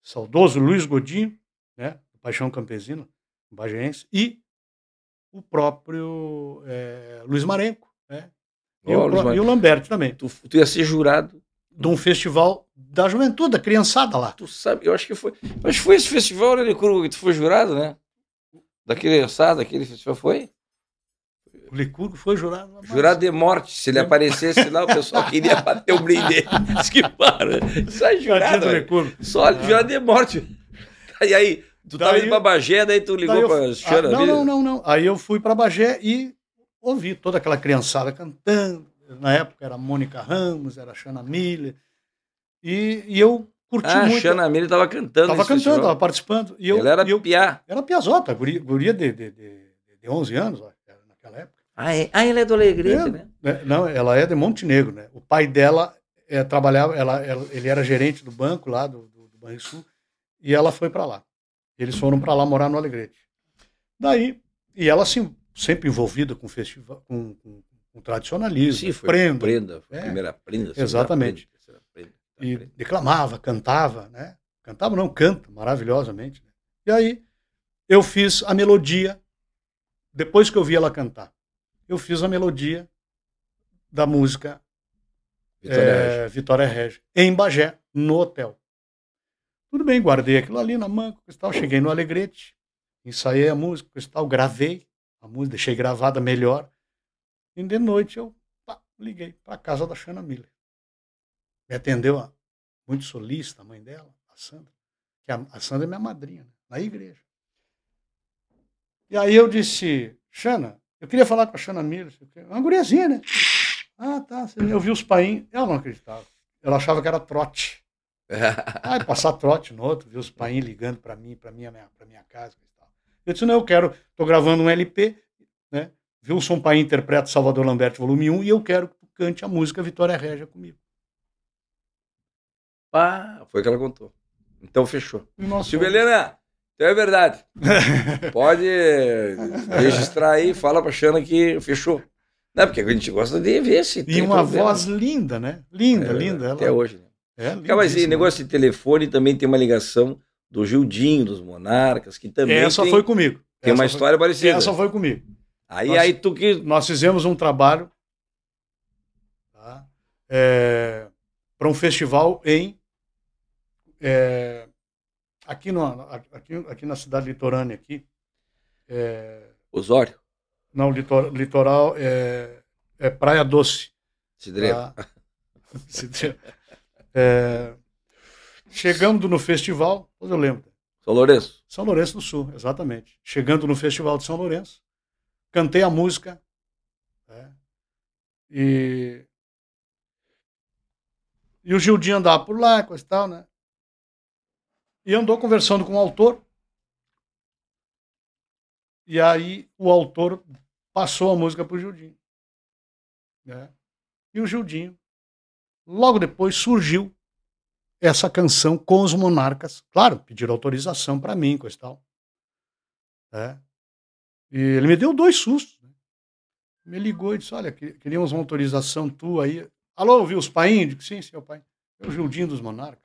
saudoso Luiz Godinho, né? Paixão Campesino, bagéense, e o próprio eh, Luiz Marenco. Né? E, Ó, o, Luiz pró- e o Lambert também. Tu, tu ia ser jurado. De um festival da juventude, da criançada lá. Tu sabe, eu acho que foi. que foi esse festival, né, Licurgo, que tu foi jurado, né? Daquele assado, aquele festival foi? O Licurgo foi jurado. mas- Jurado de morte. Se ele aparecesse lá, o pessoal queria bater o brinde dele. Diz que para. Só é jurado. Licurgo. Só jurado de morte. E aí, tu tava Daí- indo pra Bagé, daí tu ligou Daí eu- pra Ah, Xana não, Miller? não, não, não. Aí eu fui para Bagé e ouvi toda aquela criançada cantando. Na época era Mônica Ramos, era Xana Miller. E, e eu curti Ah, muito. Xana Miller tava cantando. Tava nesse cantando, festival. tava participando. E eu, Ela era eu, piá. era piazota, guria, guria de, de, de, de 11 anos, ó, naquela época. Ah, é? ah, ela é do Alegrete, É. né? né? Não, ela é de Montenegro, né? O pai dela é, trabalhava, ela, ela- ele era gerente do banco lá do, do, do Banrisul, e ela foi para lá. Eles foram para lá morar no Alegrete. Daí, e ela assim, sempre envolvida com festival, com, com, com tradicionalismo, Sim, foi prenda. prenda. Foi a É. primeira prenda. Exatamente. prenda, prenda, e prenda. declamava, cantava, né? Cantava não, canta maravilhosamente. né? E aí eu fiz a melodia depois que eu vi ela cantar. Eu fiz a melodia da música Vitória é. Vitória Regia em Bagé, no hotel. Tudo bem, guardei aquilo ali na manga, coisa e tal, cheguei no Alegrete, ensaiei a música, coisa e tal, gravei a música, deixei gravada melhor. E de noite eu pá, liguei para casa da Xana Miller. Me atendeu a muito solista, a mãe dela, a Sandra. Que a, a Sandra é minha madrinha, né, na igreja. E aí eu disse, Xana, eu queria falar com a Xana Miller. Uma guriazinha, né? Ah, tá. Eu vi os painhos. Ela não acreditava. Ela achava que era trote. Ah, passar trote no outro, ver os painhos ligando para mim, para minha, pra minha casa e tal. Eu disse, não, eu quero, tô gravando um LP, né? Wilson Paim interpreta Salvador Lambert, volume 1, e eu quero que tu cante a música Vitória Régia comigo. Pá, foi o que ela contou. Então fechou. Silvia Helena, então é verdade. Pode registrar aí, fala pra Xana que fechou. Não, porque a gente gosta de ver se E tem uma voz linda, né? Linda, É, linda. Ela, Até hoje. né? É, Cara, mas esse negócio de telefone também tem uma ligação do Gildinho, dos Monarcas, que também Essa tem, foi comigo. tem uma Essa foi- história parecida. Essa foi comigo. Aí, Nossa. aí tu que. Nós fizemos um trabalho tá? para um festival em é, aqui, no, aqui, aqui na cidade litorânea aqui é, Osório, não litor, litoral é, é Praia Doce Cidreira. tá? É, chegando no festival eu lembro São Lourenço. São Lourenço do Sul, exatamente. Chegando no Festival de São Lourenço, cantei a música. né? E, e o Gildinho andava por lá, coisa e tal, né? E andou conversando com o autor. E aí o autor passou a música para o Gildinho. né? E o Gildinho, logo depois, surgiu essa canção com os monarcas. Claro, pediram autorização para mim, coisa e tal. É. E ele me deu dois sustos. né? Me ligou e disse: Olha, que- queríamos uma autorização tua aí. Alô, viu os painhos? Digo, sim, seu pai. É o Gildinho dos Monarcas.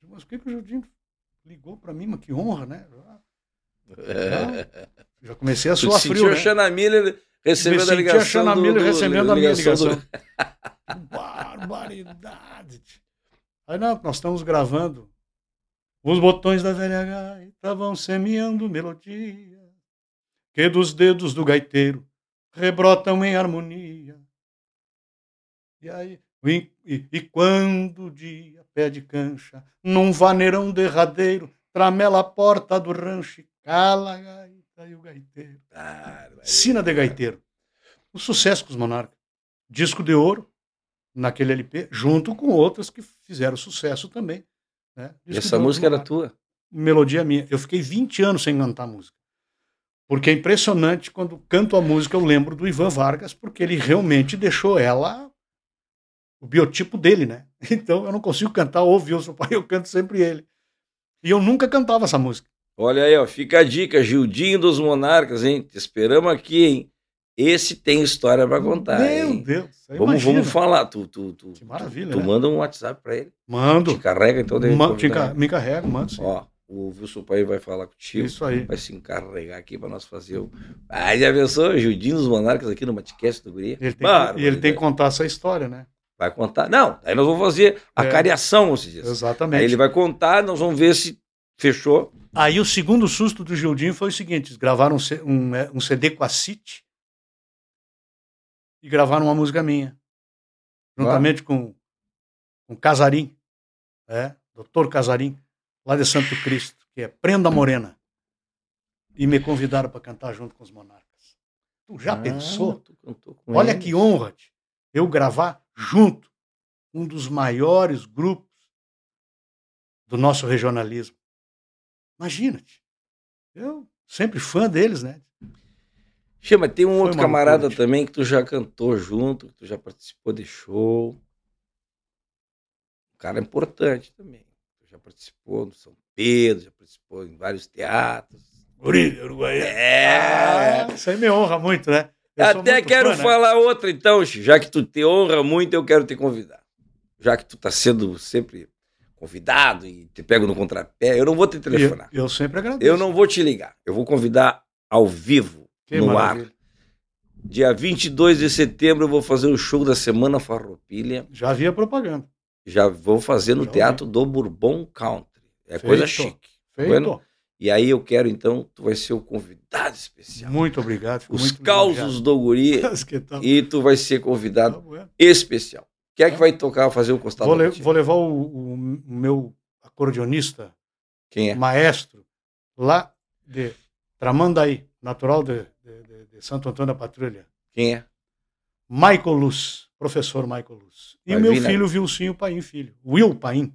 Digo, Mas o que, que o Gildinho ligou para mim? Mas que honra, né? Já, já comecei a suar frio, né? Xana Miller recebendo a ligação. a Xana do- Miller do- recebendo a minha ligação. do- Barbaridade. Aí não, nós estamos gravando. Os botões da velha gaita vão semeando melodia, que dos dedos do gaiteiro rebrotam em harmonia. E aí, e, e- e quando o dia pede cancha, num vaneirão derradeiro, tramela a porta do rancho e cala a gaita e o gaiteiro. Barbaridade. Sina de Gaiteiro. Um sucesso com os Monarcas. Disco de ouro naquele LP, junto com outras que fizeram sucesso também. Né? Disco essa música era tua. Melodia minha. Eu fiquei 20 anos sem cantar música. Porque é impressionante quando canto a música, eu lembro do Ivan Vargas, porque ele realmente deixou ela o biotipo dele, né? Então eu não consigo cantar ou Wilson Pai, eu canto sempre ele. E eu nunca cantava essa música. Olha aí, ó, fica a dica, Gildinho dos Monarcas, hein? Te esperamos aqui, hein? Esse tem história pra contar. Meu hein? Deus. Vamos, imagina. vamos falar. Tu, tu, tu, Que maravilha, tu né? manda um WhatsApp pra ele. Mando. Te carrega, então deve Ma- te me encarrego, mando sim. Ó, o Wilson Pai vai falar contigo. Isso aí. Vai se encarregar aqui pra nós fazer o. Ah, já pensou? Gildinho dos Monarcas aqui no Matcast do Guri. Ele tem, que, Barbaridade. e ele tem que contar essa história, né? Vai contar. Não, aí nós vamos fazer a É. cariação, diz. Exatamente. Aí ele vai contar, nós vamos ver se fechou. Aí o segundo susto do Gildinho foi o seguinte: eles gravaram um, um, é, um CD com a City e gravaram uma música minha. Juntamente com, com Casarim, é, Doutor Casarim, lá de Santo Cristo, que é Prenda Morena. E me convidaram para cantar junto com os Monarcas. Tu já Ah, pensou? Olha eles. que honra tio, eu gravar junto um dos maiores grupos do nosso regionalismo. Imagina, tio. eu sempre fã deles, né? Chama, tem um Foi outro camarada loucura, também que tu já cantou junto, que tu já participou de show. Um cara importante também. Participou no São Pedro, já participou em vários teatros. Guri, Uruguaiana. É. Ah, isso aí me honra muito, né? Eu Até muito quero fã, né? falar outra, então, já que tu te honra muito, eu quero te convidar. Já que tu tá sendo sempre convidado e te pego no contrapé, eu não vou te telefonar. Eu, eu sempre agradeço. Eu não vou te ligar. Eu vou convidar ao vivo, Que no maravilha. ar. Dia 22 de setembro eu vou fazer o show da Semana Farroupilha. Já havia propaganda. Já vou fazer no Teatro do Bourbon Country. É Feito. coisa chique. Feito. Bueno, E aí eu quero, então, tu vai ser o convidado especial. Muito obrigado. Os muito causos do guri obrigado. Tal? e tu vai ser Tá convidado bueno. especial. Quem é que vai tocar, fazer o costado Vou, le- vou levar o, o- o meu acordeonista, Quem é? maestro, lá de Tramandaí, natural de, de- de- de Santo Antônio da Patrulha. Quem é? Michael Luz, professor Michael Luz. E Vai o meu vir, né? filho, Vilcinho Paim, filho. Will Paim.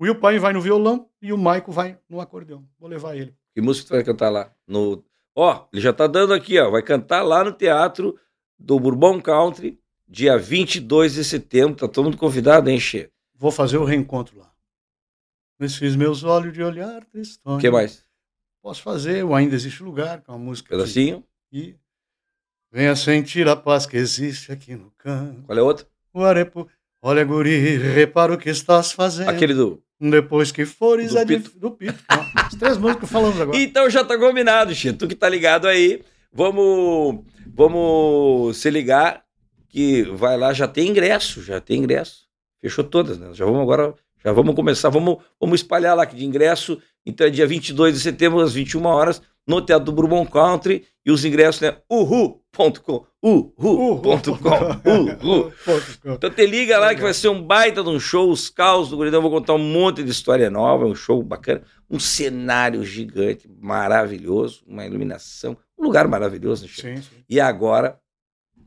Will Paim vai no violão e o Michael vai no acordeão. Vou levar ele. Que música tu vai cantar lá? No... Ó, ele já tá dando aqui, ó. Vai cantar lá no Teatro do Bourbon Country, dia 22 de setembro. Tá todo mundo convidado, hein, Che? Vou fazer o reencontro lá. Nesses meus olhos de olhar tristonho. O que mais? Posso fazer o Ainda Existe Lugar, que é uma música. que- Pedacinho? E venha sentir a paz que existe aqui no campo. Qual é outro? O arepo, olha guri, repara o que estás fazendo. Aquele do. Depois que fores Do Pito. do Pito. As três músicas que falamos agora. Então já tá combinado, Che. Tu que tá ligado aí, vamos, vamos se ligar que vai lá, já tem ingresso, já tem ingresso. Fechou todas, né? Já vamos agora, já vamos começar, vamos, vamos espalhar lá que de ingresso. Então é dia 22 de setembro, às 21 horas, no Teatro do Bourbon Country. E os ingressos, né? uhu.com, uhu.com, uhu. Então te liga lá que vai ser um baita de um show, os caos do Guridão, vou contar um monte de história nova, é um show bacana, um cenário gigante, maravilhoso, uma iluminação, um lugar maravilhoso, né? Sim, sim. E agora,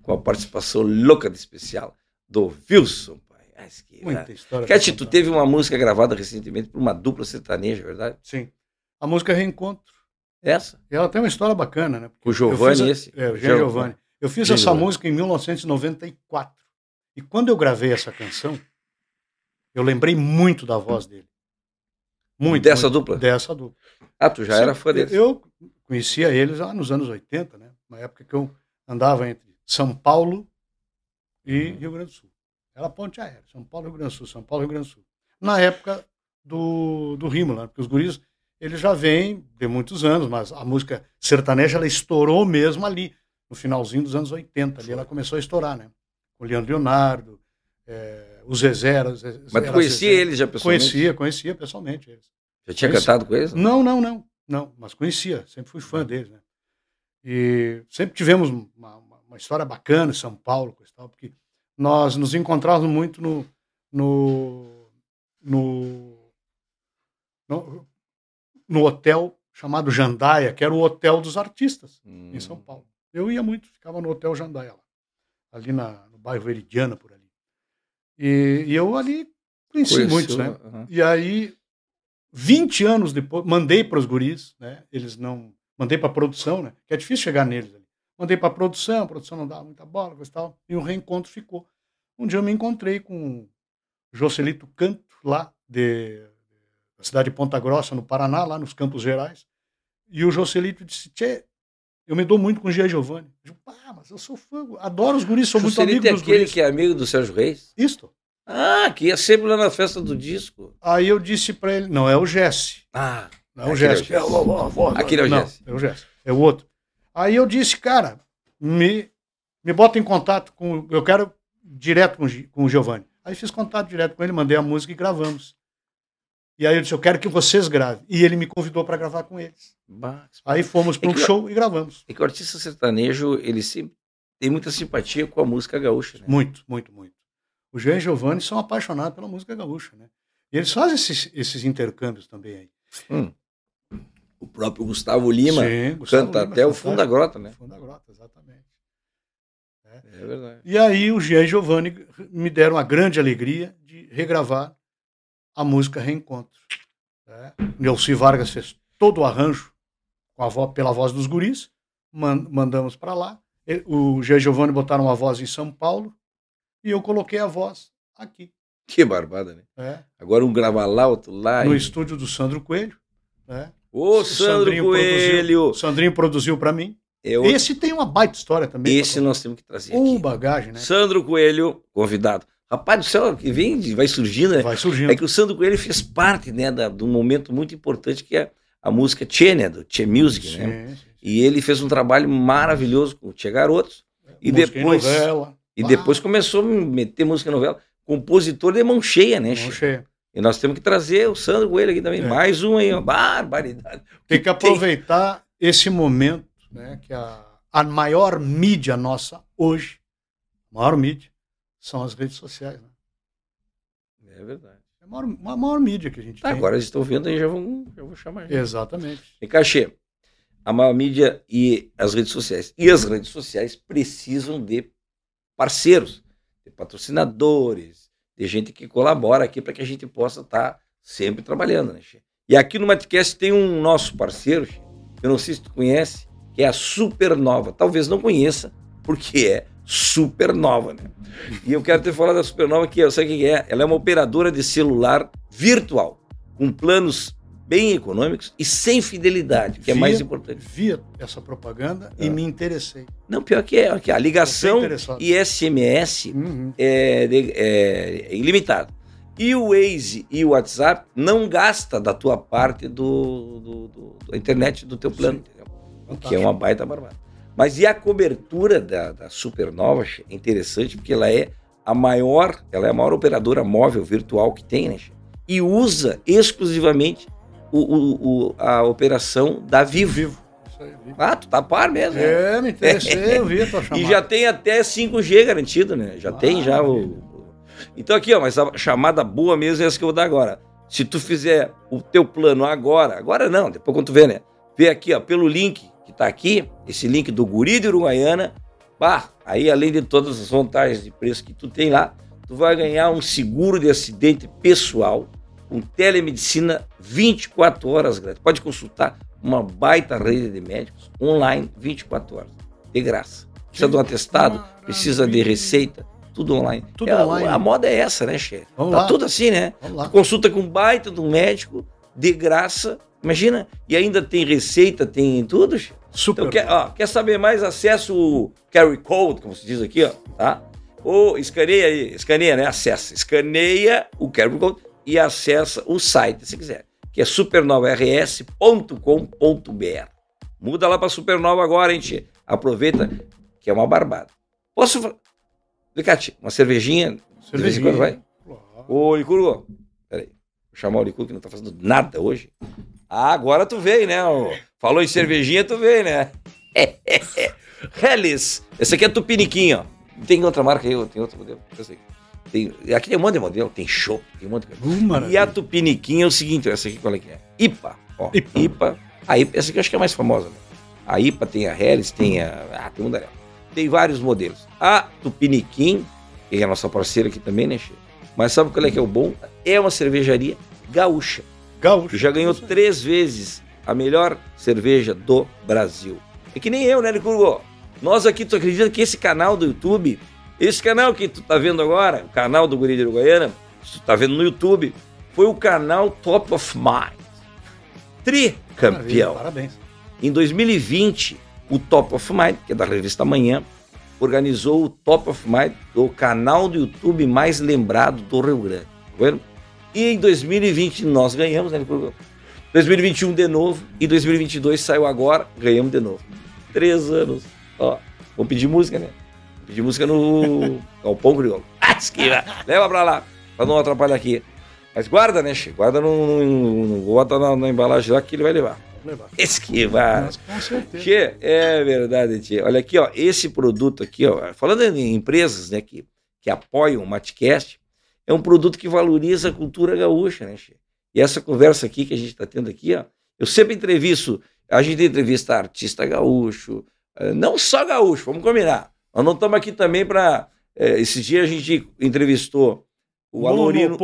com a participação louca de especial do Wilson, pai. Que- Muita história. Cat, tu teve uma música gravada recentemente por uma dupla sertaneja, é verdade? Sim. A música Reencontro. Essa? E ela tem uma história bacana, né? Porque O Giovanni, eu fiz a- esse? É, o Jean Giovanni. Eu fiz Jean essa música em 1994. E quando eu gravei essa canção, eu lembrei muito da voz dele. Muito. Dessa muito. dupla? Dessa dupla. Ah, tu já era fã deles. Eu conhecia eles lá nos anos 80, né? Na época que eu andava entre São Paulo e Uhum. Rio Grande do Sul. Era ponte aérea. São Paulo, Rio Grande do Sul, São Paulo, Rio Grande do Sul. Na época do, do Rimo, lá, porque os guris, eles já vêm de muitos anos, mas a música sertaneja, ela estourou mesmo ali, no finalzinho dos anos 80. Ali ela começou a estourar, né? O Leandro Leonardo, eh, o Zezé. Mas tu conhecia Zezé. eles já pessoalmente? Conhecia, conhecia pessoalmente eles. Já tinha Conheci. cantado com eles? Não, não, não, não, mas conhecia, sempre fui fã deles, né? E sempre tivemos uma, uma, uma história bacana em São Paulo, tal, porque nós nos encontrávamos muito no no, no, no, no hotel chamado Jandaia, que era o hotel dos artistas Hum. em São Paulo. Eu ia muito, ficava no hotel Jandaia lá, ali na, no bairro Veridiana, por ali. E, e eu ali conheci Conheceu, muitos, né? aham. E aí, 20 anos depois, mandei para os guris, né? Eles não. Mandei para a produção, né? Que é difícil chegar neles ali. Mandei para a produção, a produção não dava muita bola, coisa e tal. E o reencontro ficou. Um dia eu me encontrei com o Joselito Canto, lá de, da cidade de Ponta Grossa, no Paraná, lá nos Campos Gerais. E o Joselito disse: Tchê, eu me dou muito com o Gia Giovanni. Eu digo, pá, mas eu sou fã, adoro os guris, sou muito Juscelito amigo é dos aquele guris. que é amigo do Sérgio Reis? Isto. Ah, que ia sempre lá na festa do disco. Aí eu disse para ele: não, é o Jesse. Ah, Não é o Aquele é o Jesse. É o- voz- Aquele é o não, Jesse. É o Jesse. É o outro. Aí eu disse, cara, me, me bota em contato com. Eu quero direto com, o com o Giovanni. Aí fiz contato direto com ele, mandei a música e gravamos. E aí eu disse, eu quero que vocês gravem. E ele me convidou para gravar com eles. bah, Aí fomos para um É show e gravamos. É que o artista sertanejo, ele sempre tem muita simpatia com a música gaúcha, né? Muito, muito, muito. O Jean e Giovanni são apaixonados pela música gaúcha, né? E eles fazem esses, esses intercâmbios também aí. Hum. O próprio Gustavo Lima Sim, Gustavo canta Lima, até o fundo da grota, né? Fundo da grota, exatamente. É verdade. E aí o Jean e Giovanni me deram a grande alegria de regravar a música Reencontro. Né? Nelci Vargas fez todo o arranjo com a vo- pela voz dos guris, man- mandamos para lá. O e Giovanni botaram a voz em São Paulo e eu coloquei a voz aqui. Que barbada, né? É. Agora um grava lá. No e- estúdio do Sandro Coelho. Né? Ô, O Sandro Sandrinho Coelho! O Sandrinho produziu para mim. É o- Esse tem uma baita história também. Esse nós temos que trazer Ou aqui. bagagem, né? Sandro Coelho, convidado. Rapaz do céu, que vem, vai surgindo, né? Vai surgindo. É que o Sandro Coelho fez parte, né, da, de um momento muito importante que é a música Tchê, né, do Tchê Music, né? Sim, sim. E ele fez um trabalho maravilhoso com o Tchê Garotos. E Música depois, novela. e Ah, depois começou a meter música em novela. Compositor de mão cheia, né, Mão Che? cheia. E nós temos que trazer o Sandro Coelho aqui também. É. Mais um aí, ó. Barbaridade. Tem que aproveitar esse momento, né? Que a, a maior mídia nossa hoje, maior mídia, são as redes sociais. Né? É verdade. É a maior, a maior mídia que a gente Tá, tem. agora eles estão vendo aí, já vão, já vou chamar. gente. Exatamente. E cachê, a maior mídia e as redes sociais. E as redes sociais precisam de parceiros, de patrocinadores, de gente que colabora aqui para que a gente possa estar sempre trabalhando, né, Che? E aqui no Matcast tem um nosso parceiro, Che, eu não sei se tu conhece, que é a Supernova. Talvez não conheça, porque é Supernova, né? E eu quero te falar da Supernova, que eu sei o que é. Ela é uma operadora de celular virtual, com planos bem econômicos e sem fidelidade, que é Via- mais importante. Vi essa propaganda e Ah. me interessei. Não, pior que é, que a Tô ligação e SMS Uhum. é, é ilimitado. E o Waze e o WhatsApp não gasta da tua parte do, do- do- da internet do teu plano, que é uma baita barbada. Mas e a cobertura da, da Supernova é interessante porque ela é a maior, ela é a maior operadora móvel virtual que tem, né? E usa exclusivamente o- o- o- a operação da Vivo. Vivo. Isso aí, vivo. Ah, tu tá par mesmo. né? É, me interessei, eu vi a tua chamada. E já tem até 5G garantido, né? Já tem já o. Então aqui, ó, mas a chamada boa mesmo é essa que eu vou dar agora. Se tu fizer o teu plano agora, agora não, depois quando tu vê, né? Vê aqui, ó, pelo link que tá aqui, esse link do Guri de Uruguaiana, bah, aí além de todas as vantagens de preço que tu tem lá, tu vai ganhar um seguro de acidente pessoal, com telemedicina 24 horas grátis. Pode consultar uma baita rede de médicos online 24 horas, de graça. Precisa de um atestado, precisa de receita, tudo online. Tudo É, a- online. A, moda é essa, né, chefe? Tá lá. tudo assim, né? Consulta com um baita de um médico, de graça, imagina, e ainda tem receita, tem tudo. Super. Então, quer, ó, quer saber mais? Acesse o QR Code, como se diz aqui, ó, tá? Ou escaneia aí, escaneia, né? Acessa, escaneia o QR Code e acessa o site, se quiser, que é supernovars.com.br. Muda lá para Supernova agora, tia? Aproveita, que é uma barbada. Posso... tia, uma cervejinha, de em quando vai? Ô, Licurgo, peraí. Vou chamar o Licurgo que não tá fazendo nada hoje. Ah, agora tu veio, né? Falou em cervejinha, tu veio, né? Helles. Esse aqui é Tupiniquim, ó. Tem outra marca aí, tem outro modelo. Esse aqui. Tem, aqui tem um monte de modelo, tem show, tem um monte de coisa. Uh. E a Tupiniquim é o seguinte, essa aqui qual é que é? IPA. Ó, IPA. IPA. A IPA, essa aqui eu acho que é a mais famosa, né? A IPA tem a Helles, tem a. Ah, tem um da Tem vários modelos. A Tupiniquim, que é a nossa parceira aqui também, né, Che? Mas sabe qual é que é o bom? É uma cervejaria gaúcha. Gaúcho. que já ganhou três vezes a melhor cerveja do Brasil. É que nem eu, né, Licurgo? Nós aqui, tu acredita que esse canal do YouTube, esse canal que tu tá vendo agora, o canal do Guri de Uruguaiana, tu tá vendo no YouTube, foi o canal Top of Mind. Tricampeão. Parabéns. Em 2020, o Top of Mind, que é da revista Manhã, organizou o Top of Mind do canal do YouTube mais lembrado do Rio Grande. Tá vendo? E em 2020 nós ganhamos, né? Licurgo? 2021 de novo e 2022 saiu agora, ganhamos de novo. Três anos. Ó, vamos pedir música, né? Pedir música no Galpão Crioulo. Ah, esquiva. Leva pra lá, pra não atrapalhar aqui. Mas guarda, né, Che? Guarda no, no, no, bota na, na embalagem lá que ele vai levar. Levar. Esquiva. Mas com certeza. Tchê, é verdade, Tchê. Olha aqui, ó, esse produto aqui, ó, falando em empresas, né, que, que apoiam o Matcast, é um produto que valoriza a cultura gaúcha, né, Tchê? E essa conversa aqui que a gente está tendo aqui, ó, eu sempre entrevisto, a gente entrevista artista gaúcho, eh, não só gaúcho, vamos combinar. Nós não estamos aqui também para. Esse dia a gente entrevistou o Alorino,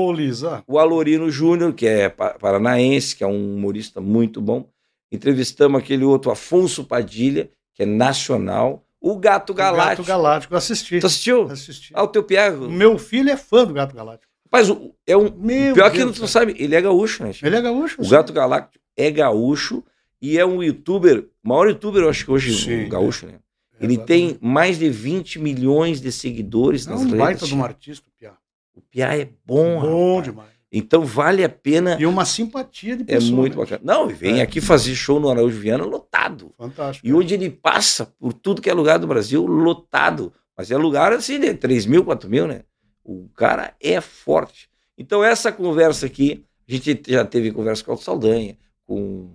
o Alorino Júnior, que é pa- paranaense, que é um humorista muito bom. Entrevistamos aquele outro Afonso Padilha, que é nacional. O Gato O Gato Galáctico. Galáctico. Assisti. Tu assistiu? Assisti. Ah, o teu O Piago. meu filho é fã do Gato Galáctico. Mas o- é um. Meu pior que Deus não do tu sabe, ele é gaúcho, né? Ele é gaúcho? O sim. Gato Galáctico é gaúcho e é um youtuber, o maior youtuber, eu acho que hoje, Sim, um gaúcho, né? É, Ele exatamente. tem mais de 20 milhões de seguidores É nas um redes. baita de um artista, Piá. O Piá é bom, Bom rapaz. demais. Então vale a pena. E uma simpatia de É pessoa. muito né? bacana. Não, vem É. aqui fazer show no Araújo Viana lotado. Fantástico. E onde ele passa por tudo que é lugar do Brasil, lotado. Mas é lugar assim de 3 mil, 4 mil, né? O cara é forte. Então, essa conversa aqui, a gente já teve conversa com o Alto Saldanha, com,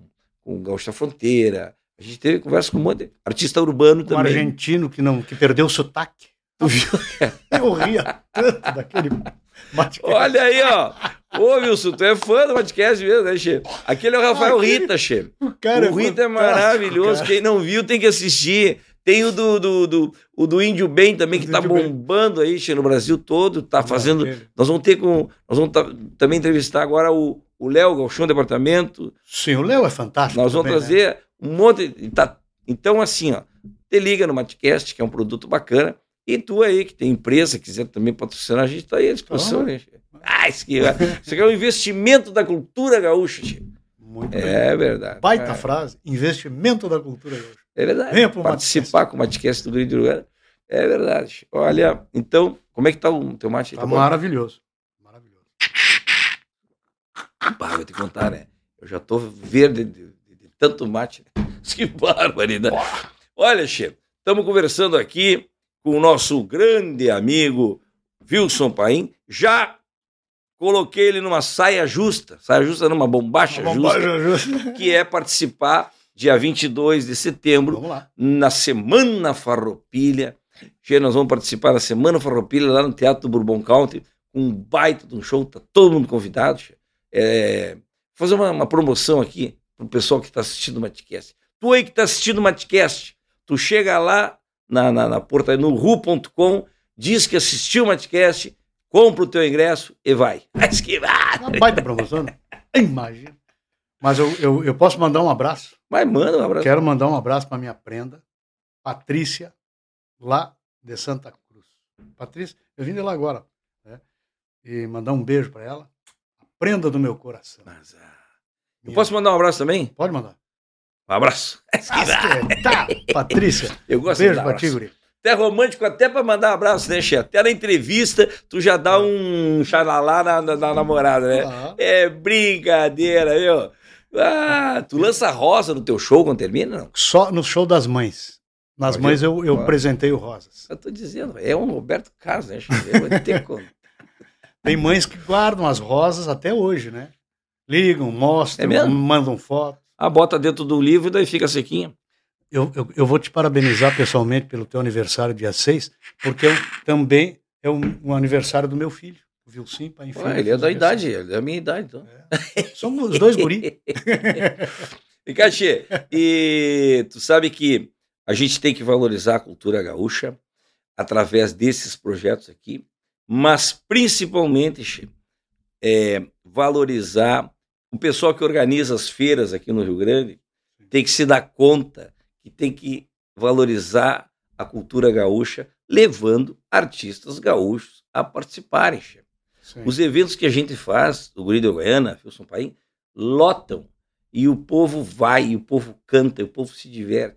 com o Gaúcho da Fronteira, a gente teve conversa com um monte de artista urbano Um também. argentino que, não, que perdeu o sotaque. Tu viu? Eu ria tanto daquele Olha aí, ó. Ô, Wilson, tu é fã do podcast mesmo, né, Che? Aquele é o Rafael Aquele- Rita, Che. O, cara o Rita é maravilhoso. cara. Quem não viu tem que assistir. Tem o do, do, do, o do Índio Bem também, que tá Bem. bombando aí, che, no Brasil todo. Tá fazendo. Nós vamos ter com. Nós vamos tá- também entrevistar agora o o Léo Galchão Departamento. Sim, o Léo é fantástico. Nós vamos também, né? trazer um monte. Tá, então, assim, ó. Te liga no Matcast, que é um produto bacana. E tu aí, que tem empresa, quiser também patrocinar, a gente tá aí à disposição, né? Ah, isso aqui, isso aqui é um investimento da cultura gaúcha, che. Muito bem. É verdade. Baita é. frase. Investimento da cultura hoje. É verdade. Venha pro Participar com o Matcast do Grande Lugar. É verdade. Olha, então, como é que tá o teu mate? Tá bom? maravilhoso. Maravilhoso. Bah, vou te contar, né? Eu já tô verde de, de- de tanto mate. Que barbaridade. Olha, Che, estamos conversando aqui com o nosso grande amigo Wilson Paim. Já coloquei ele numa saia justa, saia justa numa bombacha Uma justa, bombacha justa. que é participar dia 22 de setembro na Semana Farroupilha. Che, nós vamos participar da Semana Farroupilha lá no Teatro do Bourbon Country, um baita de um show, tá todo mundo convidado. É, fazer uma, uma promoção aqui pro pessoal que está assistindo o Matcast. Tu aí que está assistindo o Matcast, tu chega lá na, na, na porta, no ru.com, diz que assistiu o Matcast, compra o teu ingresso e vai. Mas que Uma baita promoção. né? Imagina. Mas eu, eu, eu posso mandar um abraço. Mas manda um abraço. Quero mandar um abraço para minha prenda, Patrícia, lá de Santa Cruz. Patrícia, eu vim de lá agora. né? E mandar um beijo para ela. A prenda do meu coração. Mas, ah, eu posso mandar um abraço também? Pode mandar. Um abraço. Tá, Patrícia. Eu gosto Beijo de dar pra ti, abraço. Até romântico, até pra mandar um abraço, né, chefe? Até na entrevista, tu já dá um xalalá na, na, na namorada, né? Ah, É brincadeira, viu? Ah, tu lança rosa no teu show quando termina? Não. Só no show das mães. Nas Pode mães eu, eu presenteio rosas. Eu tô dizendo, é um Roberto Carlos, né. Tem mães que guardam as rosas até hoje, né? Ligam, mostram, É mandam foto. Ah, bota dentro do livro e daí fica sequinho. Eu, eu, eu vou te parabenizar pessoalmente pelo teu aniversário dia 6, porque eu, também é um, um aniversário do meu filho, o Vilsim, pai enfim. Ah, ele é da idade, ele é da minha idade, então. Somos os dois guri. E Cachê, e tu sabe que a gente tem que valorizar a cultura gaúcha através desses projetos aqui, mas principalmente, é, valorizar o pessoal que organiza as feiras aqui no Rio Grande tem que se dar conta que tem que valorizar a cultura gaúcha, levando artistas gaúchos a participarem. Che. Sim. Os eventos que a gente faz, o Guri de Goiânia, Wilson Paim, lotam. E o povo vai, e o povo canta, e o povo se diverte.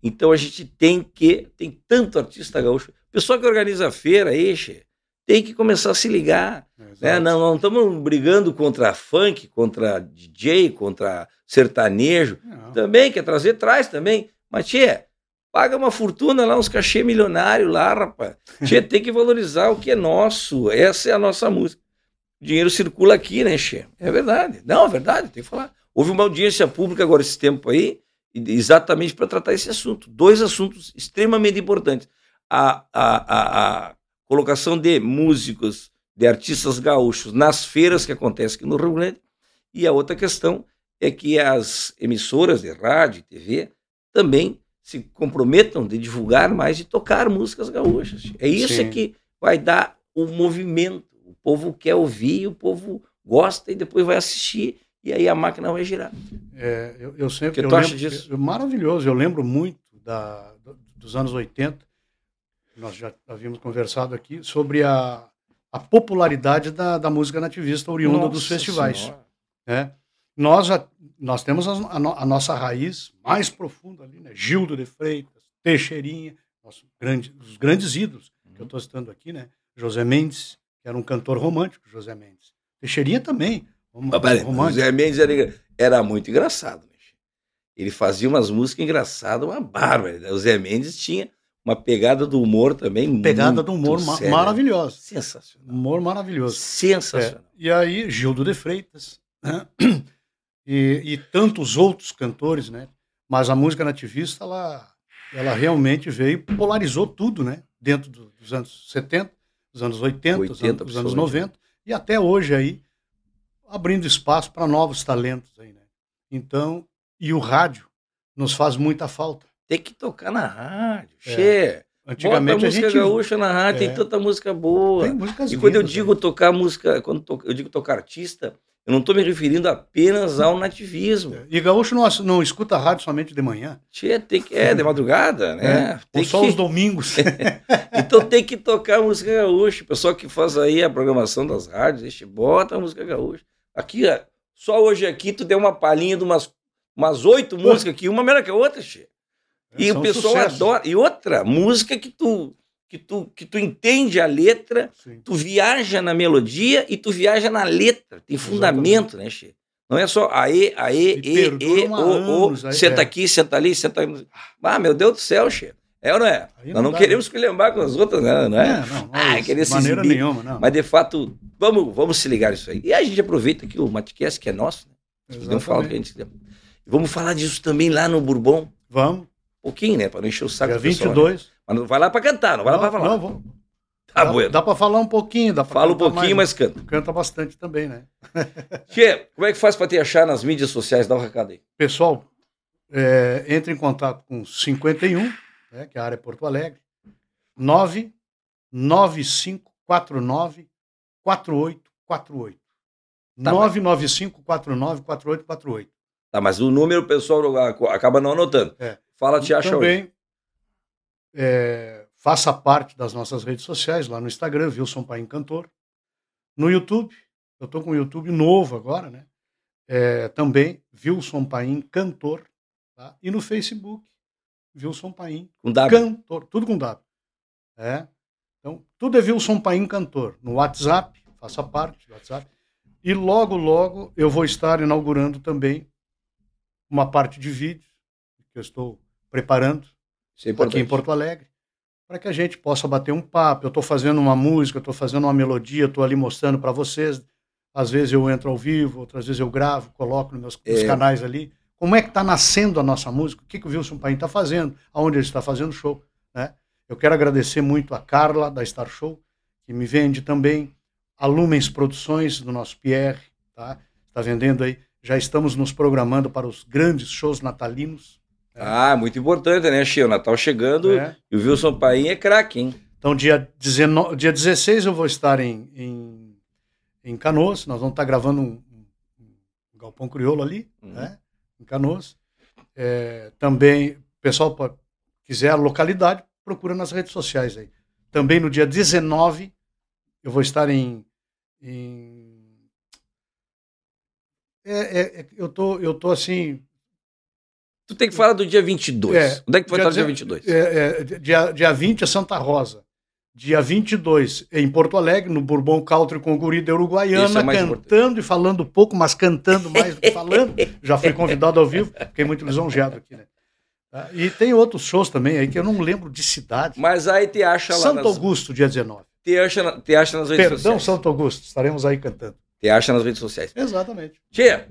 Então a gente tem que, tem tanto artista gaúcho. O pessoal que organiza a feira, che, tem que começar a se ligar. Né? Não, não estamos brigando contra funk, contra DJ, contra sertanejo. Não. Também quer trazer, traz também. Mas, tchê, paga uma fortuna lá, uns cachê milionários lá, rapaz. Tchê, tem que valorizar o que é nosso. Essa é a nossa música. O dinheiro circula aqui, né, Tchê? É verdade. Não, é verdade, tem que falar. Houve uma audiência pública agora esse tempo aí, exatamente para tratar esse assunto. Dois assuntos extremamente importantes. A, a, a, a colocação de músicos, de artistas gaúchos nas feiras que acontecem aqui no Rio Grande. E a outra questão é que as emissoras de rádio e TV também se comprometam de divulgar mais e tocar músicas gaúchas. É isso Sim. que vai dar o movimento. O povo quer ouvir, o povo gosta e depois vai assistir e aí a máquina vai girar. É, eu, eu sempre. O que eu tu acha lembro- disso? eu- maravilhoso. Eu lembro muito da, do- dos anos 80. Nós já havíamos conversado aqui sobre a, a popularidade da, da música nativista oriunda Nossa dos festivais. Né? Nós, já- nós temos a, a no- a nossa raiz mais profunda ali, né? Gildo de Freitas, Teixeirinha, nosso grande, os grandes ídolos que eu estou citando aqui, né? José Mendes, que era um cantor romântico, José Mendes. Teixeirinha também, rom- romântico. Zé Mendes era, era muito engraçado. Né? Ele fazia umas músicas engraçadas, uma bárbara. O Zé Mendes tinha uma pegada do humor também Pegada do humor ma- séria. maravilhosa. Sensacional. Humor maravilhoso. Sensacional. É, e aí, Gildo de Freitas, né? e, e tantos outros cantores, né? Mas a música nativista, ela, ela realmente veio e polarizou tudo, né? Dentro do- dos anos 70, dos anos 80, dos 80, anos, dos anos principalmente. 90, e até hoje aí, abrindo espaço para novos talentos aí, né? Então, e o rádio nos faz muita falta. Tem que tocar na rádio. É. Che. Antigamente Bota a música gente gaúcha na rádio, É. tem tanta música boa. tem músicas E quando eu digo né? tocar música, quando to- eu digo tocar artista, eu não estou me referindo apenas ao nativismo. E gaúcho não, não escuta rádio somente de manhã, Tchê, tem que, é, de madrugada, né? ou Tem só que- os domingos. Então tem que tocar música gaúcha. O pessoal que faz aí a programação das rádios, deixa, bota a música gaúcha. Aqui, só hoje aqui tu deu uma palhinha de umas umas oito músicas aqui, uma melhor que a outra, che. E São o pessoal sucessos. adora. E outra, música que tu, que tu que tu entende a letra, Sim. tu viaja na melodia e tu viaja na letra. Tem fundamento, né, che? Não é só aê, aê, E e, e, o, o, senta é. aqui, senta ali, senta ali. Ah, meu Deus do céu, che. É ou não é? Aí Nós não queremos que lembrar com as outras, né? Não é? É, não, não Ah, é isso, querer se maneira exibir. nenhuma, não. Mas de fato, vamos, vamos se ligar nisso aí. E a gente aproveita que o Matcast, que é nosso, né? Podemos falar o que a gente quiser. Vamos falar disso também lá no Bourbon. Vamos, pouquinho, né? Para não encher o saco dia do pessoal, né? 22. Mas não vai lá para cantar, não vai lá para falar. Não, vamos. tá dá, bueno. dá para falar um pouquinho, dá pra Fala um pouquinho, mais, mas canta. Canta bastante também, né? Tchê, como é que faz para te achar nas mídias sociais? Dá um recado aí. Pessoal, é, entre em contato com 51, né, que é a área Porto Alegre, 99549 4848. Tá, 99549 Tá, mas o número o pessoal acaba não anotando. É. Fala, te acha hoje. Também é, faça parte das nossas redes sociais, lá no Instagram, Wilson Paim Cantor. No YouTube, eu estou com o YouTube novo agora, né? É, também, Wilson Paim Cantor. Tá? E no Facebook, Wilson Paim Com W. Cantor. Tudo com W. É. Então, tudo é Wilson Paim Cantor. No WhatsApp, faça parte do WhatsApp. E logo, logo, eu vou estar inaugurando também uma parte de vídeo que eu estou preparando é aqui em Porto Alegre, para que a gente possa bater um papo. Eu estou fazendo uma música, estou fazendo uma melodia, estou ali mostrando para vocês. Às vezes eu entro ao vivo, outras vezes eu gravo, coloco nos meus nos É. canais ali. Como é que está nascendo a nossa música? O que, que o Wilson Paim está fazendo? Aonde ele está fazendo show? Né? Eu quero agradecer muito a Carla, da Star Show, que me vende também. A Lumens Produções, do nosso Pierre, tá? Está vendendo aí. Já estamos nos programando para os grandes shows natalinos. Ah, muito importante, né, Che? O Natal chegando né? e o Wilson Paim é craque, hein? Então, dia, 19, dia 16 eu vou estar em, em, em Canoas. Nós vamos estar gravando um, um- Galpão Crioulo ali, Uhum. né? Em Canoas. É, também, pessoal pode, quiser a localidade, procura nas redes sociais aí. Também no dia 19 eu vou estar em. em é, é, é, eu, tô, eu tô assim. Tu tem que falar do dia 22. É, Onde é que vai dia estar no dia deze- 22? É, é, dia, dia 20 é Santa Rosa. Dia 22 é em Porto Alegre, no Bourbon Country com o Guri da Uruguaiana, é cantando e falando pouco, mas cantando mais do que falando. Já fui convidado ao vivo, fiquei muito lisonjeado aqui, né? Tá? E tem outros shows também aí que eu não lembro de cidade. Mas aí te acha lá Santo nas, Augusto, dia 19. te acha, na- te acha nas redes Perdão, sociais. Santo Augusto, estaremos aí cantando. Te acha nas redes sociais. Exatamente. Tchê,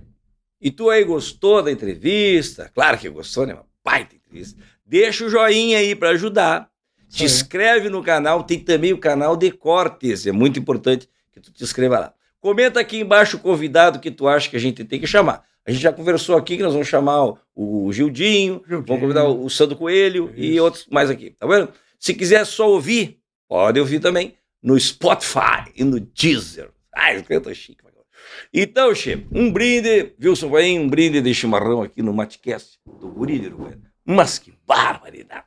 e tu aí gostou da entrevista? Claro que gostou, né? Uma baita entrevista. Deixa o joinha aí pra ajudar. Te inscreve no canal, tem também o canal de cortes, é muito importante que tu te inscreva lá. Comenta aqui embaixo o convidado que tu acha que a gente tem que chamar. A gente já conversou aqui que nós vamos chamar o, Gildinho, Gildinho. vamos convidar o, Sandro Coelho e Isso. outros mais aqui, tá vendo? Se quiser só ouvir, pode ouvir também no Spotify e no Deezer. Ai, eu tô chique. Então, Che, um brinde, Wilson Paim, um brinde de chimarrão aqui no Matcast do Guri de Uruguaiana. Mas que barbaridade!